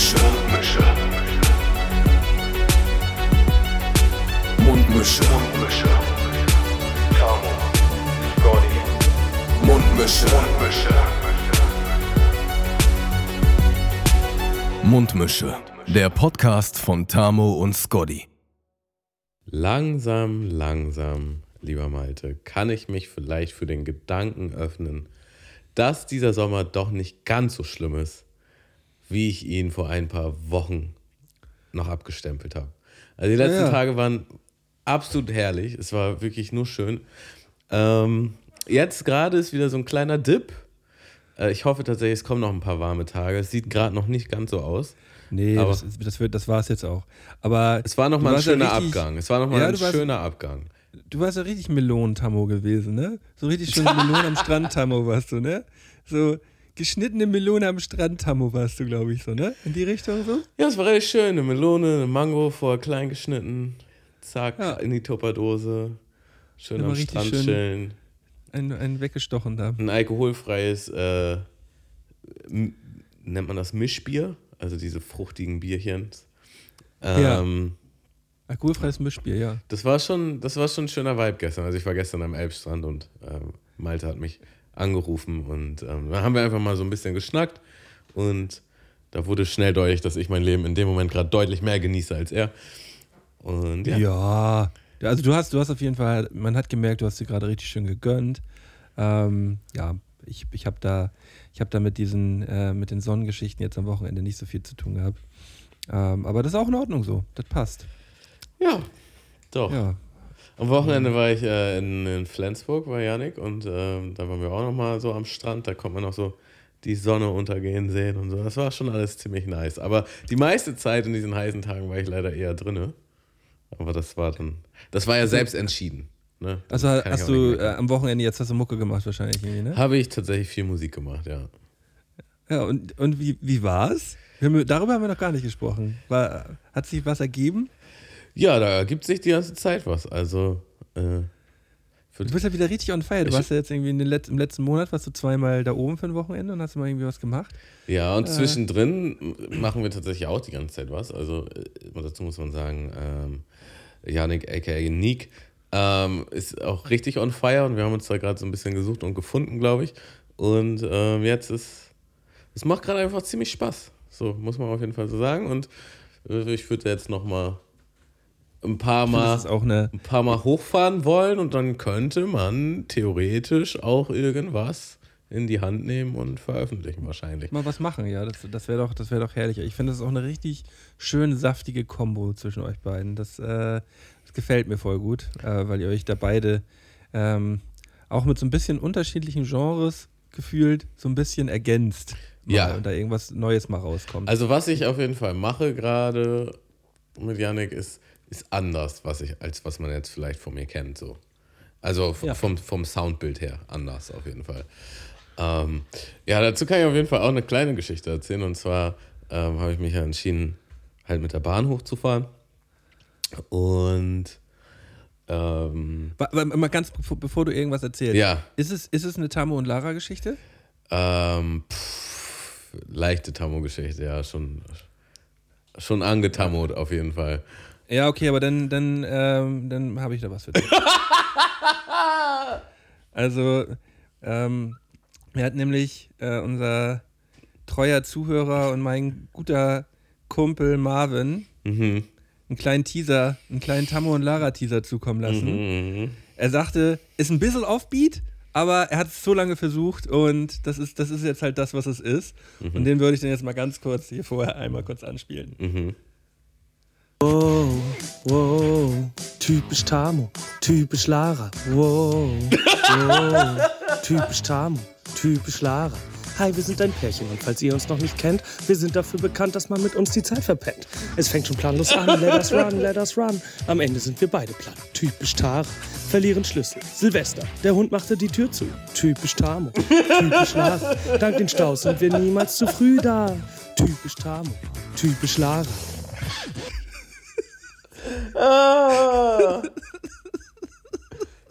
Mundmische. Mundmische. Mundmische. Tamo. Scotty. Mundmische. Mundmische. Mundmische. Der Podcast von Tamo und Scotty. Langsam, langsam, lieber Malte, kann ich mich vielleicht für den Gedanken öffnen, dass dieser Sommer doch nicht ganz so schlimm ist, wie ich ihn vor ein paar Wochen noch abgestempelt habe. Also die letzten Ja. Tage waren absolut herrlich. Es war wirklich nur schön. Ähm, jetzt gerade ist wieder so ein kleiner Dip. Äh, ich hoffe tatsächlich, es kommen noch ein paar warme Tage. Es sieht gerade noch nicht ganz so aus. Nee, Aber- das, das, wird, das war es jetzt auch. Aber Es war noch du mal ein warst ja schöner richtig- Abgang. Es war noch mal Ja, ein warst- schöner Abgang. Du warst ja richtig Melonentamo gewesen, ne? So richtig schön Melone am Strand-Tamo warst du, ne? So geschnittene Melone am Strand-Tamo warst du, glaube ich, so, ne? In die Richtung so? Ja, es war richtig schön. Eine Melone, eine Mango vorher klein geschnitten. Zack, Ja. in die Tupperdose. Schön am Strand schön. chillen. Ein, ein weggestochen da. Ein alkoholfreies, äh, nennt man das Mischbier? Also diese fruchtigen Bierchen. Ja. Ähm, Alkoholfreies Mischbier, ja. das, war schon, das war schon ein schöner Vibe gestern. Also ich war gestern am Elbstrand und ähm, Malte hat mich angerufen und ähm, da haben wir einfach mal so ein bisschen geschnackt und da wurde schnell deutlich, dass ich mein Leben in dem Moment gerade deutlich mehr genieße als er. Und ja, Ja. Also du hast, du hast auf jeden Fall, man hat gemerkt, du hast dir gerade richtig schön gegönnt. Ähm, ja, ich, ich habe da, ich habe da mit diesen, äh, mit den Sonnengeschichten jetzt am Wochenende nicht so viel zu tun gehabt. Ähm, aber das ist auch in Ordnung so. Das passt. Ja, doch. Ja. Am Wochenende war ich äh, in, in Flensburg bei Janik und ähm, da waren wir auch nochmal so am Strand. Da konnte man auch so die Sonne untergehen sehen und so. Das war schon alles ziemlich nice. Aber die meiste Zeit in diesen heißen Tagen war ich leider eher drinne. Aber das war dann, das war ja selbst entschieden. Ne? Also hast du äh, am Wochenende jetzt hast du Mucke gemacht wahrscheinlich ne? Habe ich tatsächlich viel Musik gemacht, ja. Ja, und, und wie, wie war's? Haben, darüber haben wir noch gar nicht gesprochen. War, hat sich was ergeben? Ja, da ergibt sich die ganze Zeit was. Also, äh, Du bist ja wieder richtig on fire. Du warst ja jetzt irgendwie Let im letzten Monat warst du zweimal da oben für ein Wochenende und hast mal irgendwie was gemacht. Ja, und Äh. zwischendrin machen wir tatsächlich auch die ganze Zeit was. Also äh, dazu muss man sagen, ähm, Yannick, aka Nick, ähm, ist auch richtig on fire und wir haben uns da gerade so ein bisschen gesucht und gefunden, glaube ich. Und ähm, jetzt ist, es macht gerade einfach ziemlich Spaß. So muss man auf jeden Fall so sagen. Und äh, ich würde jetzt noch mal ein paar Mal ein paar Mal hochfahren wollen und dann könnte man theoretisch auch irgendwas in die Hand nehmen und veröffentlichen wahrscheinlich. mal was machen, ja. Das, das wäre doch, das wär doch herrlich. Ich finde, das ist auch eine richtig schön saftige Kombo zwischen euch beiden. Das, äh, das gefällt mir voll gut, äh, weil ihr euch da beide ähm, auch mit so ein bisschen unterschiedlichen Genres gefühlt so ein bisschen ergänzt. Ja. Und da irgendwas Neues mal rauskommt. Also was ich auf jeden Fall mache gerade mit Yannick ist, ist anders, was ich, als was man jetzt vielleicht von mir kennt. So. Also Ja. vom, vom Soundbild her anders auf jeden Fall. Ähm, ja, dazu kann ich auf jeden Fall auch eine kleine Geschichte erzählen. Und zwar ähm, habe ich mich ja entschieden, halt mit der Bahn hochzufahren. Und ähm, mal ganz bevor, du irgendwas erzählst. ja, Ist es, ist es eine Tamo und Lara-Geschichte? ähm, pff, leichte Tammo-Geschichte, ja, schon, schon angetammert auf jeden Fall. Ja, okay, aber dann, dann, ähm, dann habe ich da was für dich. also, ähm, mir hat nämlich äh, unser treuer Zuhörer und mein guter Kumpel Marvin Mhm. einen kleinen Teaser, einen kleinen Tammo und Lara Teaser zukommen lassen. Mhm. Er sagte, ist ein bisschen offbeat, aber er hat es so lange versucht und das ist, das ist jetzt halt das, was es ist. Und den würde ich dann jetzt mal ganz kurz hier vorher einmal kurz anspielen. Mhm. Wow, wow, typisch Tamo, typisch Lara. Wow, wow, typisch Tamo, typisch Lara. Hi, wir sind ein Pärchen und falls ihr uns noch nicht kennt, wir sind dafür bekannt, dass man mit uns die Zeit verpennt. Es fängt schon planlos an, let us run, let us run. Am Ende sind wir beide platt, typisch Tara. Verlieren Schlüssel, Silvester, der Hund machte die Tür zu, typisch Tamo, typisch Lara. Dank den Staus sind wir niemals zu früh da, typisch Tamo, typisch Lara. Ah.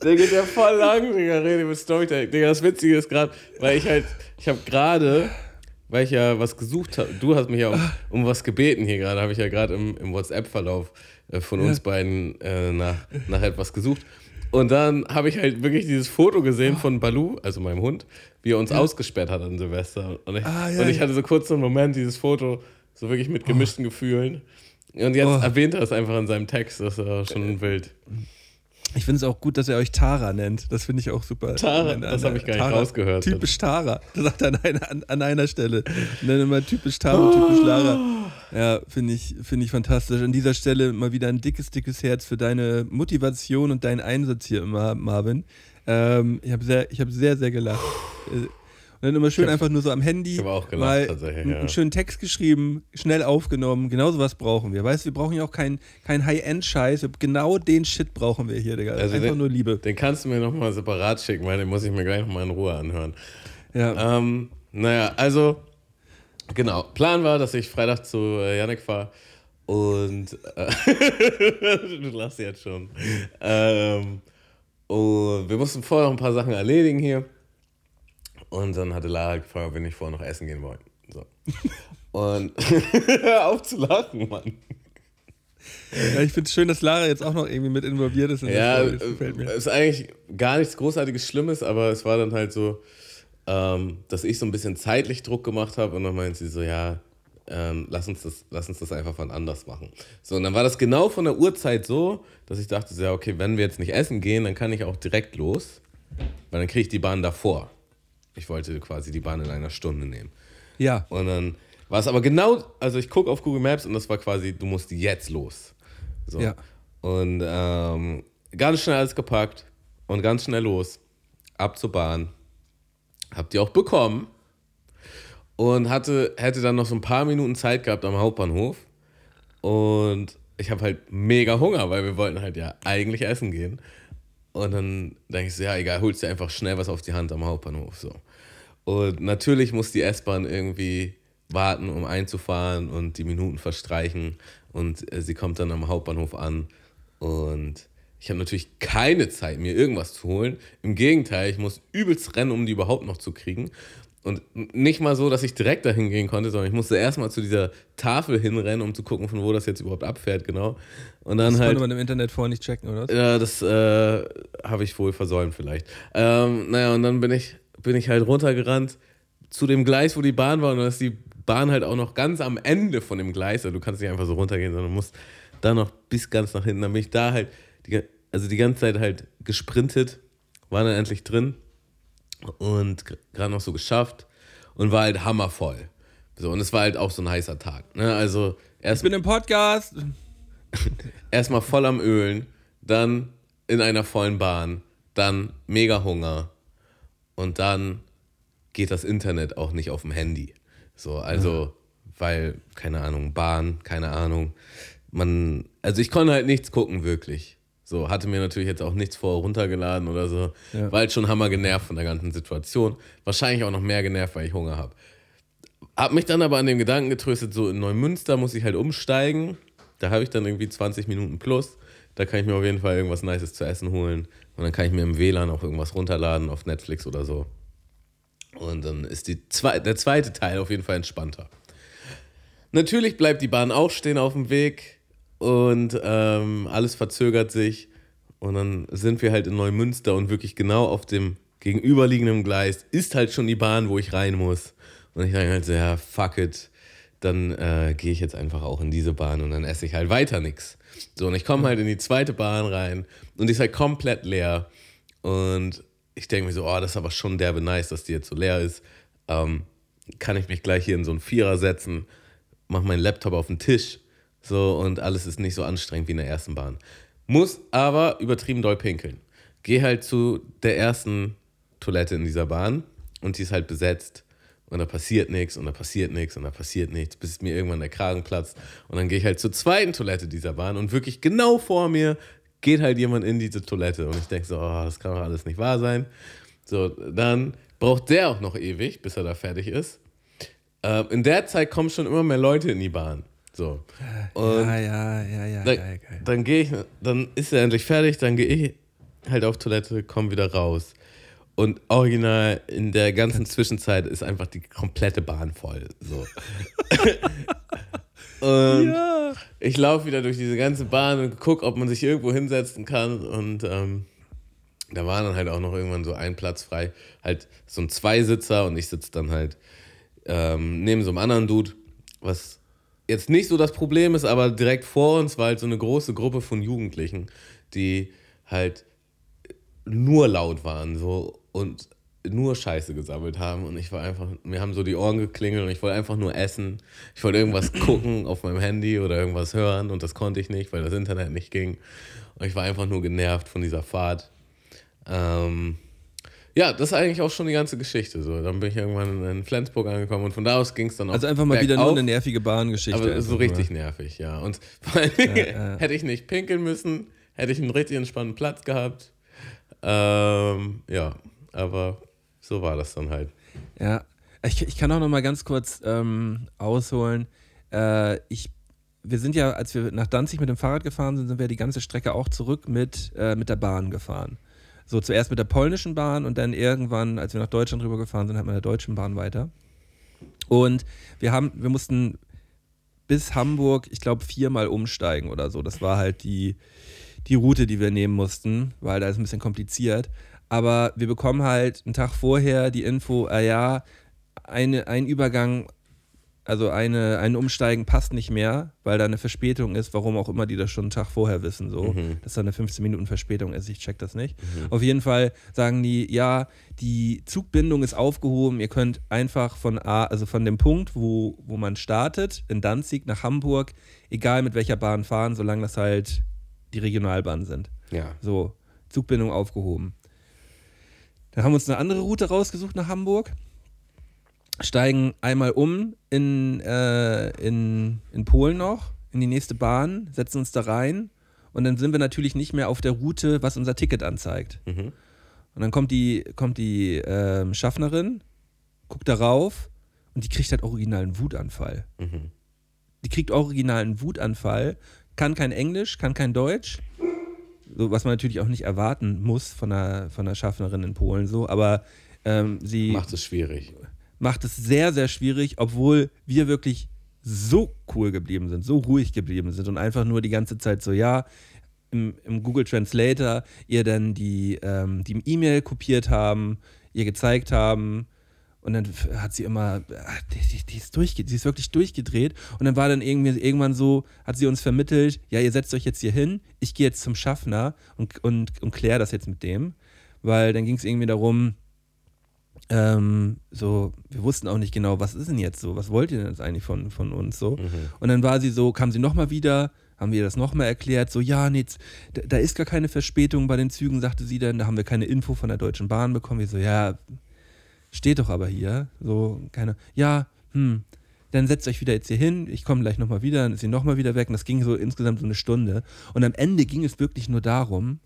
Der geht ja voll lang, Digga, rede mit Storytelling. Digga, das Witzige ist gerade, weil ich halt, ich habe gerade weil ich ja was gesucht habe. Du hast mich ja um, um was gebeten hier gerade, habe ich ja gerade im, im WhatsApp-Verlauf äh, von uns beiden äh, nach, nach etwas gesucht. Und dann habe ich halt wirklich dieses Foto gesehen von Balu, also meinem Hund, wie er uns ausgesperrt hat an Silvester. Und ich, Ah, ja, und ich ja. hatte so kurz so einen Moment, dieses Foto, so wirklich mit gemischten Gefühlen. Und jetzt Oh. erwähnt er es einfach in seinem Text, das ist ja schon wild. Ich finde es auch gut, dass er euch Tara nennt. Das finde ich auch super. Tara, An- das an- habe ich gar nicht Tara. rausgehört. Typisch Tara. Das sagt er an einer, an, an einer Stelle. Nenne mal typisch Tara, typisch Lara. Ja, finde ich, finde ich fantastisch. An dieser Stelle mal wieder ein dickes, dickes Herz für deine Motivation und deinen Einsatz hier immer, Marvin. Ähm, ich habe sehr, ich habe sehr, sehr gelacht. Und dann immer schön hab- einfach nur so am Handy ich hab auch gelacht, mal tatsächlich, einen, ja. einen schönen Text geschrieben, schnell aufgenommen. Genau sowas brauchen wir. Weißt du, wir brauchen ja auch keinen kein High-End-Scheiß. Genau den Shit brauchen wir hier, Digga. Also einfach den- nur Liebe. Den kannst du mir nochmal separat schicken, weil den muss ich mir gleich nochmal in Ruhe anhören. Ja. Ähm, naja, also, genau. Plan war, dass ich Freitag zu äh, Yannick fahre und. Äh, du lachst jetzt schon. Ähm, und wir mussten vorher noch ein paar Sachen erledigen hier. Und dann hatte Lara gefragt, ob wir nicht vorher noch essen gehen wollen. So. Und hör auf zu lachen, Mann. Ja, ich finde es schön, dass Lara jetzt auch noch irgendwie mit involviert ist. In Ja, das gefällt mir. ist eigentlich gar nichts Großartiges Schlimmes, aber es war dann halt so, ähm, dass ich so ein bisschen zeitlich Druck gemacht habe und dann meinte sie so, ja, ähm, lass, uns das, lass uns das einfach von anders machen. So, und dann war das genau von der Uhrzeit so, dass ich dachte, so, ja, okay, wenn wir jetzt nicht essen gehen, dann kann ich auch direkt los, weil dann kriege ich die Bahn davor. Ich wollte quasi die Bahn in einer Stunde nehmen. Ja, Und dann war es aber genau, also ich gucke auf Google Maps und das war quasi, du musst jetzt los. So. Ja. Und ähm, ganz schnell alles gepackt und ganz schnell los. Ab zur Bahn. Habt ihr auch bekommen. Und hatte, hätte dann noch so ein paar Minuten Zeit gehabt am Hauptbahnhof. Und ich habe halt mega Hunger, weil wir wollten halt ja eigentlich essen gehen. Und dann denke ich so, ja, egal, holst dir einfach schnell was auf die Hand am Hauptbahnhof. So. Und natürlich muss die S-Bahn irgendwie warten, um einzufahren und die Minuten verstreichen. Und äh, sie kommt dann am Hauptbahnhof an. Und ich habe natürlich keine Zeit, mir irgendwas zu holen. Im Gegenteil, ich muss übelst rennen, um die überhaupt noch zu kriegen. Und nicht mal so, dass ich direkt dahin gehen konnte, sondern ich musste erstmal zu dieser Tafel hinrennen, um zu gucken, von wo das jetzt überhaupt abfährt, genau. Und dann das halt. konnte man im Internet vorher nicht checken, oder? Ja, das äh, habe ich wohl versäumt vielleicht. Ähm, naja, und dann bin ich, bin ich halt runtergerannt zu dem Gleis, wo die Bahn war. Und dann ist die Bahn halt auch noch ganz am Ende von dem Gleis. Also du kannst nicht einfach so runtergehen, sondern musst da noch bis ganz nach hinten. Dann bin ich da halt, die, also die ganze Zeit halt gesprintet, war dann endlich drin und gerade noch so geschafft und war halt hammervoll. So, und es war halt auch so ein heißer Tag. Ne? Also erst Ich bin im Podcast. erstmal voll am Ölen, dann in einer vollen Bahn, dann mega Hunger und dann geht das Internet auch nicht auf dem Handy. So, also, weil, keine Ahnung, Bahn, keine Ahnung. Man, also ich konnte halt nichts gucken, wirklich. So, hatte mir natürlich jetzt auch nichts vorher runtergeladen oder so. Ja. War halt schon hammer genervt von der ganzen Situation. Wahrscheinlich auch noch mehr genervt, weil ich Hunger habe. Hab mich dann aber an dem Gedanken getröstet, so in Neumünster muss ich halt umsteigen. Da habe ich dann irgendwie 20 Minuten plus. Da kann ich mir auf jeden Fall irgendwas Nices zu essen holen. Und dann kann ich mir im WLAN auch irgendwas runterladen auf Netflix oder so. Und dann ist die zwe der zweite Teil auf jeden Fall entspannter. Natürlich bleibt die Bahn auch stehen auf dem Weg und ähm, alles verzögert sich. Und dann sind wir halt in Neumünster und wirklich genau auf dem gegenüberliegenden Gleis ist halt schon die Bahn, wo ich rein muss. Und ich denke halt so, ja, fuck it. Dann äh, gehe ich jetzt einfach auch in diese Bahn und dann esse ich halt weiter nichts. So, und ich komme halt in die zweite Bahn rein und die ist halt komplett leer. Und ich denke mir so, oh, das ist aber schon derbe nice, dass die jetzt so leer ist. Ähm, kann ich mich gleich hier in so einen Vierer setzen, mach meinen Laptop auf den Tisch, so und alles ist nicht so anstrengend wie in der ersten Bahn. Muss aber übertrieben doll pinkeln. Geh halt zu der ersten Toilette in dieser Bahn und die ist halt besetzt und da passiert nichts und da passiert nichts und da passiert nichts, bis mir irgendwann der Kragen platzt. Und dann gehe ich halt zur zweiten Toilette dieser Bahn und wirklich genau vor mir geht halt jemand in diese Toilette und ich denke so, oh, das kann doch alles nicht wahr sein. So, dann braucht der auch noch ewig, bis er da fertig ist. Ähm, in der Zeit kommen schon immer mehr Leute in die Bahn. So. Und ja, ja, ja, ja, dann, geil, geil. dann gehe ich, dann ist er endlich fertig, dann gehe ich halt auf Toilette, komme wieder raus. Und original in der ganzen Zwischenzeit ist einfach die komplette Bahn voll. So. und Ja. ich laufe wieder durch diese ganze Bahn und gucke, ob man sich irgendwo hinsetzen kann. Und ähm, da war dann halt auch noch irgendwann so ein Platz frei. Halt so ein Zweisitzer und ich sitze dann halt ähm, neben so einem anderen Dude, was jetzt nicht so das Problem ist, aber direkt vor uns war halt so eine große Gruppe von Jugendlichen, die halt nur laut waren so und nur Scheiße gesammelt haben und ich war einfach, mir haben so die Ohren geklingelt und ich wollte einfach nur essen. Ich wollte irgendwas gucken auf meinem Handy oder irgendwas hören und das konnte ich nicht, weil das Internet nicht ging. Und ich war einfach nur genervt von dieser Fahrt. Ähm, ja, das ist eigentlich auch schon die ganze Geschichte. So. Dann bin ich irgendwann in Flensburg angekommen und von da aus ging es dann auch Also einfach mal wieder nur eine nervige Bahngeschichte. Aber so richtig nur. nervig, ja. Und vor allen Dingen ja. hätte ich nicht pinkeln müssen, hätte ich einen richtig entspannten Platz gehabt. Ähm, ja, aber so war das dann halt. Ja, ich, ich kann auch noch mal ganz kurz ähm, ausholen. Äh, ich, wir sind ja, als wir nach Danzig mit dem Fahrrad gefahren sind, sind wir die ganze Strecke auch zurück mit, äh, mit der Bahn gefahren. So zuerst mit der polnischen Bahn und dann irgendwann, als wir nach Deutschland rübergefahren sind, hat man der deutschen Bahn weiter. Und wir haben, wir mussten bis Hamburg, ich glaube, viermal umsteigen oder so. Das war halt die, die Route, die wir nehmen mussten, weil da ist ein bisschen kompliziert. Aber wir bekommen halt einen Tag vorher die Info, ah ja, eine, ein Übergang, also eine, ein Umsteigen passt nicht mehr, weil da eine Verspätung ist, warum auch immer die das schon einen Tag vorher wissen, so, dass da eine 15 Minuten Verspätung ist, ich check das nicht. Auf jeden Fall sagen die, ja, die Zugbindung ist aufgehoben, ihr könnt einfach von A, also von dem Punkt, wo, wo man startet, in Danzig nach Hamburg, egal mit welcher Bahn fahren, solange das halt die Regionalbahnen sind. Ja. So, Zugbindung aufgehoben. Dann haben wir uns eine andere Route rausgesucht nach Hamburg, steigen einmal um in, äh, in, in Polen noch, in die nächste Bahn, setzen uns da rein und dann sind wir natürlich nicht mehr auf der Route, was unser Ticket anzeigt. Mhm. Und dann kommt die, kommt die ähm, Schaffnerin, guckt darauf und die kriegt halt originalen Wutanfall. Mhm. Die kriegt originalen Wutanfall, kann kein Englisch, kann kein Deutsch. So, was man natürlich auch nicht erwarten muss von einer, von einer Schaffnerin in Polen so, aber ähm, sie Macht es schwierig. Macht es sehr, sehr schwierig, obwohl wir wirklich so cool geblieben sind, so ruhig geblieben sind und einfach nur die ganze Zeit so, ja, im, im Google Translator ihr dann die ähm, E-Mail kopiert haben, ihr gezeigt haben und dann hat sie immer, ah, die, die, ist durchge die ist wirklich durchgedreht und dann war dann irgendwie irgendwann so, hat sie uns vermittelt, ja, ihr setzt euch jetzt hier hin, ich gehe jetzt zum Schaffner und, und, und kläre das jetzt mit dem, weil dann ging es irgendwie darum, ähm, so, wir wussten auch nicht genau, was ist denn jetzt so, was wollt ihr denn jetzt eigentlich von, von uns so. Und dann war sie so, kam sie nochmal wieder, haben wir das nochmal erklärt, so, ja, nee, da, da ist gar keine Verspätung bei den Zügen, sagte sie dann, da haben wir keine Info von der Deutschen Bahn bekommen. Wir so, ja, steht doch aber hier, so, keine, ja, hm, dann setzt euch wieder jetzt hier hin, ich komme gleich nochmal wieder, dann ist sie nochmal wieder weg und das ging so insgesamt so eine Stunde. Und am Ende ging es wirklich nur darum,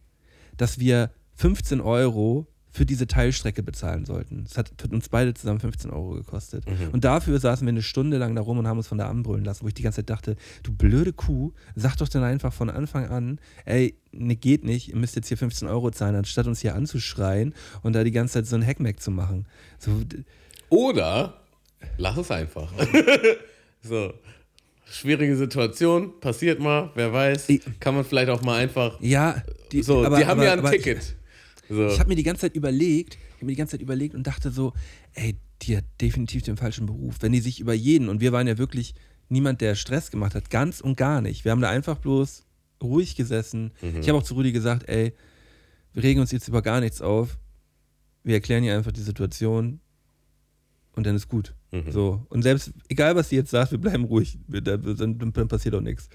dass wir 15 Euro für diese Teilstrecke bezahlen sollten. Das hat uns beide zusammen 15 Euro gekostet. Und dafür saßen wir eine Stunde lang da rum und haben uns von da anbrüllen lassen, wo ich die ganze Zeit dachte, du blöde Kuh, sag doch dann einfach von Anfang an, ey, ne, geht nicht, ihr müsst jetzt hier 15 Euro zahlen, anstatt uns hier anzuschreien und da die ganze Zeit so ein Hackmack zu machen. So, Oder lass es einfach. so. Schwierige Situation, passiert mal, wer weiß. Kann man vielleicht auch mal einfach. ja, die, so, aber- die haben aber- ja ein aber Ticket. So. Ich habe mir die ganze Zeit überlegt, ich habe mir die ganze Zeit überlegt und dachte so, ey, die hat definitiv den falschen Beruf. Wenn die sich über jeden, und wir waren ja wirklich niemand, der Stress gemacht hat, ganz und gar nicht. Wir haben da einfach bloß ruhig gesessen. Ich habe auch zu Rudi gesagt, ey, wir regen uns jetzt über gar nichts auf. Wir erklären ihr einfach die Situation und dann ist gut. Mhm. So. Und selbst, egal was sie jetzt sagt, wir bleiben ruhig. Wir, da, dann, dann passiert auch nichts.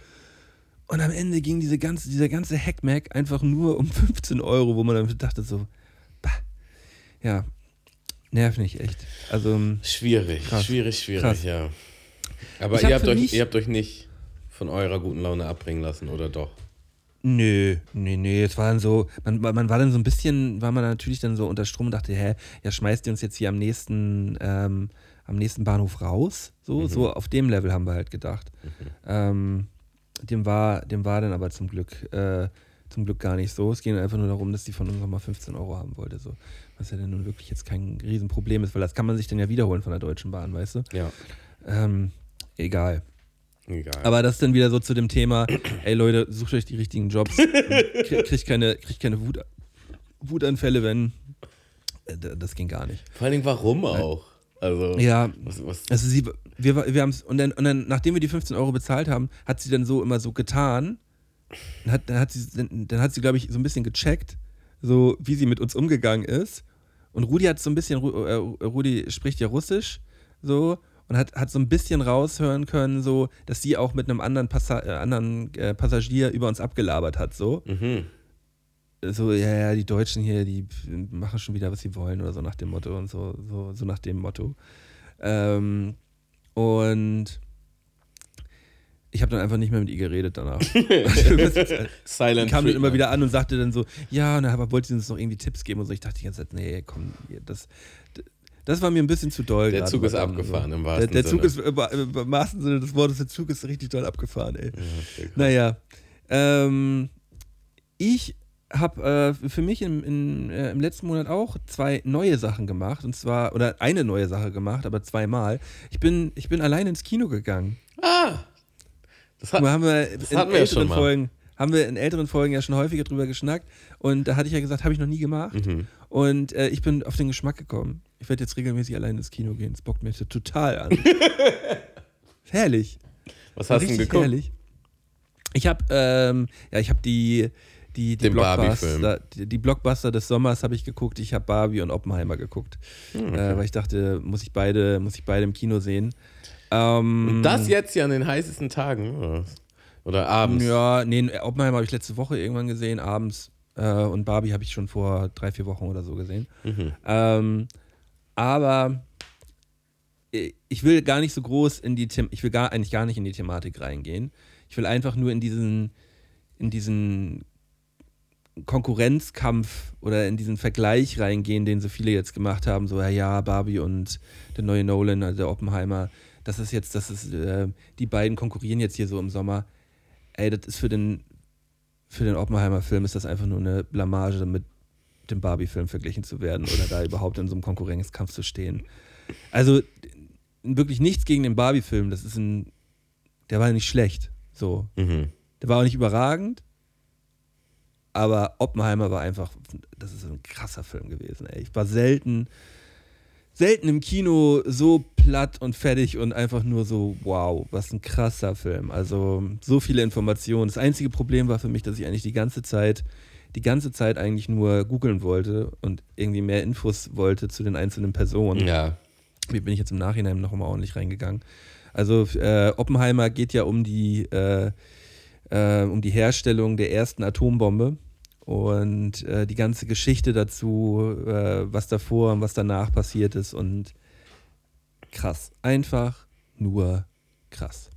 Und am Ende ging diese ganze, dieser ganze Hackmack einfach nur um 15 Euro, wo man dann dachte so, bah, ja, nerv nicht echt. Also, ähm, Schwierig, Krass. schwierig, schwierig, Krass. ja. Aber hab ihr habt, euch, ihr habt euch nicht von eurer guten Laune abbringen lassen, oder doch? nö, nee, nee, es war dann so, man, man war dann so ein bisschen, war man natürlich dann so unter Strom und dachte, hä, ja, schmeißt ihr uns jetzt hier am nächsten, ähm, am nächsten Bahnhof raus? So, so auf dem Level haben wir halt gedacht. Ähm, dem war, dem war dann aber zum Glück äh, zum Glück gar nicht so. Es ging einfach nur darum, dass die von uns nochmal 15 Euro haben wollte. So. Was ja dann nun wirklich jetzt kein Riesenproblem ist, weil das kann man sich dann ja wiederholen von der Deutschen Bahn, weißt du? Ja, Ähm, egal. egal. Aber das ist dann wieder so zu dem Thema, ey Leute, sucht euch die richtigen Jobs. Krie- Kriegt keine, kriegt keine Wut, Wutanfälle, wenn. äh, Das ging gar nicht. Vor allen Dingen, warum auch? Also, Ja, was, was, also sie, wir, wir haben es, und dann, und dann, nachdem wir die 15 Euro bezahlt haben, hat sie dann so immer so getan. Dann hat, dann hat sie, dann, dann hat sie, glaube ich, so ein bisschen gecheckt, so wie sie mit uns umgegangen ist. Und Rudi hat so ein bisschen, äh, Rudi spricht ja Russisch, so, und hat, hat so ein bisschen raushören können, so, dass sie auch mit einem anderen, Passa äh, anderen äh, Passagier über uns abgelabert hat, so. mhm. So, ja, ja, die Deutschen hier, die machen schon wieder, was sie wollen oder so nach dem Motto und so, so, so nach dem Motto. Ähm, und ich habe dann einfach nicht mehr mit ihr geredet danach. Silent kam dann immer wieder an und sagte dann so, ja, und dann wollte sie uns noch irgendwie Tipps geben und so. Ich dachte die ganze Zeit, nee, komm, das, das war mir ein bisschen zu doll. Der Zug ist abgefahren im Der, wahrsten der Zug Sinne. ist im, im wahrsten Sinne des Wortes, der Zug ist richtig doll abgefahren, ey. Ja. Naja, ähm, ich habe äh, für mich im, in, äh, im letzten Monat auch zwei neue Sachen gemacht. Und zwar, oder eine neue Sache gemacht, aber zweimal. Ich bin, ich bin allein ins Kino gegangen. Ah! Das hat, haben wir das in hatten wir ja schon älteren mal. Folgen, haben wir in älteren Folgen ja schon häufiger drüber geschnackt. Und da hatte ich ja gesagt, habe ich noch nie gemacht. Mhm. Und äh, ich bin auf den Geschmack gekommen. Ich werde jetzt regelmäßig allein ins Kino gehen. Das bockt mir total an. herrlich. Was hast du denn geguckt? herrlich. Ich habe ähm, ja, ich habe die die, die Blockbuster, die, die Blockbuster des Sommers habe ich geguckt. Ich habe Barbie und Oppenheimer geguckt, Hm, äh, weil ich dachte, muss ich beide, muss ich beide im Kino sehen. Ähm, Und das jetzt ja an den heißesten Tagen, oder? Oder abends? Ja, nee, Oppenheimer habe ich letzte Woche irgendwann gesehen, abends. Äh, und Barbie habe ich schon vor drei, vier Wochen oder so gesehen. Mhm. Ähm, aber äh, ich will gar nicht so groß in die The ich will gar eigentlich gar nicht in die Thematik reingehen. Ich will einfach nur in diesen in diesen Konkurrenzkampf oder in diesen Vergleich reingehen, den so viele jetzt gemacht haben, so ja, ja Barbie und der neue Nolan, also der Oppenheimer, das ist jetzt, das ist, äh, die beiden konkurrieren jetzt hier so im Sommer. Ey, das ist für den für den Oppenheimer-Film ist das einfach nur eine Blamage, mit dem Barbie-Film verglichen zu werden oder da überhaupt in so einem Konkurrenzkampf zu stehen. Also wirklich nichts gegen den Barbie-Film. Das ist ein, der war nicht schlecht. So, Mhm. der war auch nicht überragend, aber Oppenheimer war einfach, das ist ein krasser Film gewesen. Ey. Ich war selten, selten im Kino so platt und fertig und einfach nur so, wow, was ein krasser Film. Also so viele Informationen. Das einzige Problem war für mich, dass ich eigentlich die ganze Zeit, die ganze Zeit eigentlich nur googeln wollte und irgendwie mehr Infos wollte zu den einzelnen Personen. Ja. Wie bin ich jetzt im Nachhinein noch mal ordentlich reingegangen? Also äh, Oppenheimer geht ja um die, äh, äh, um die Herstellung der ersten Atombombe und äh, die ganze Geschichte dazu, äh, was davor und was danach passiert ist und krass. Einfach nur krass.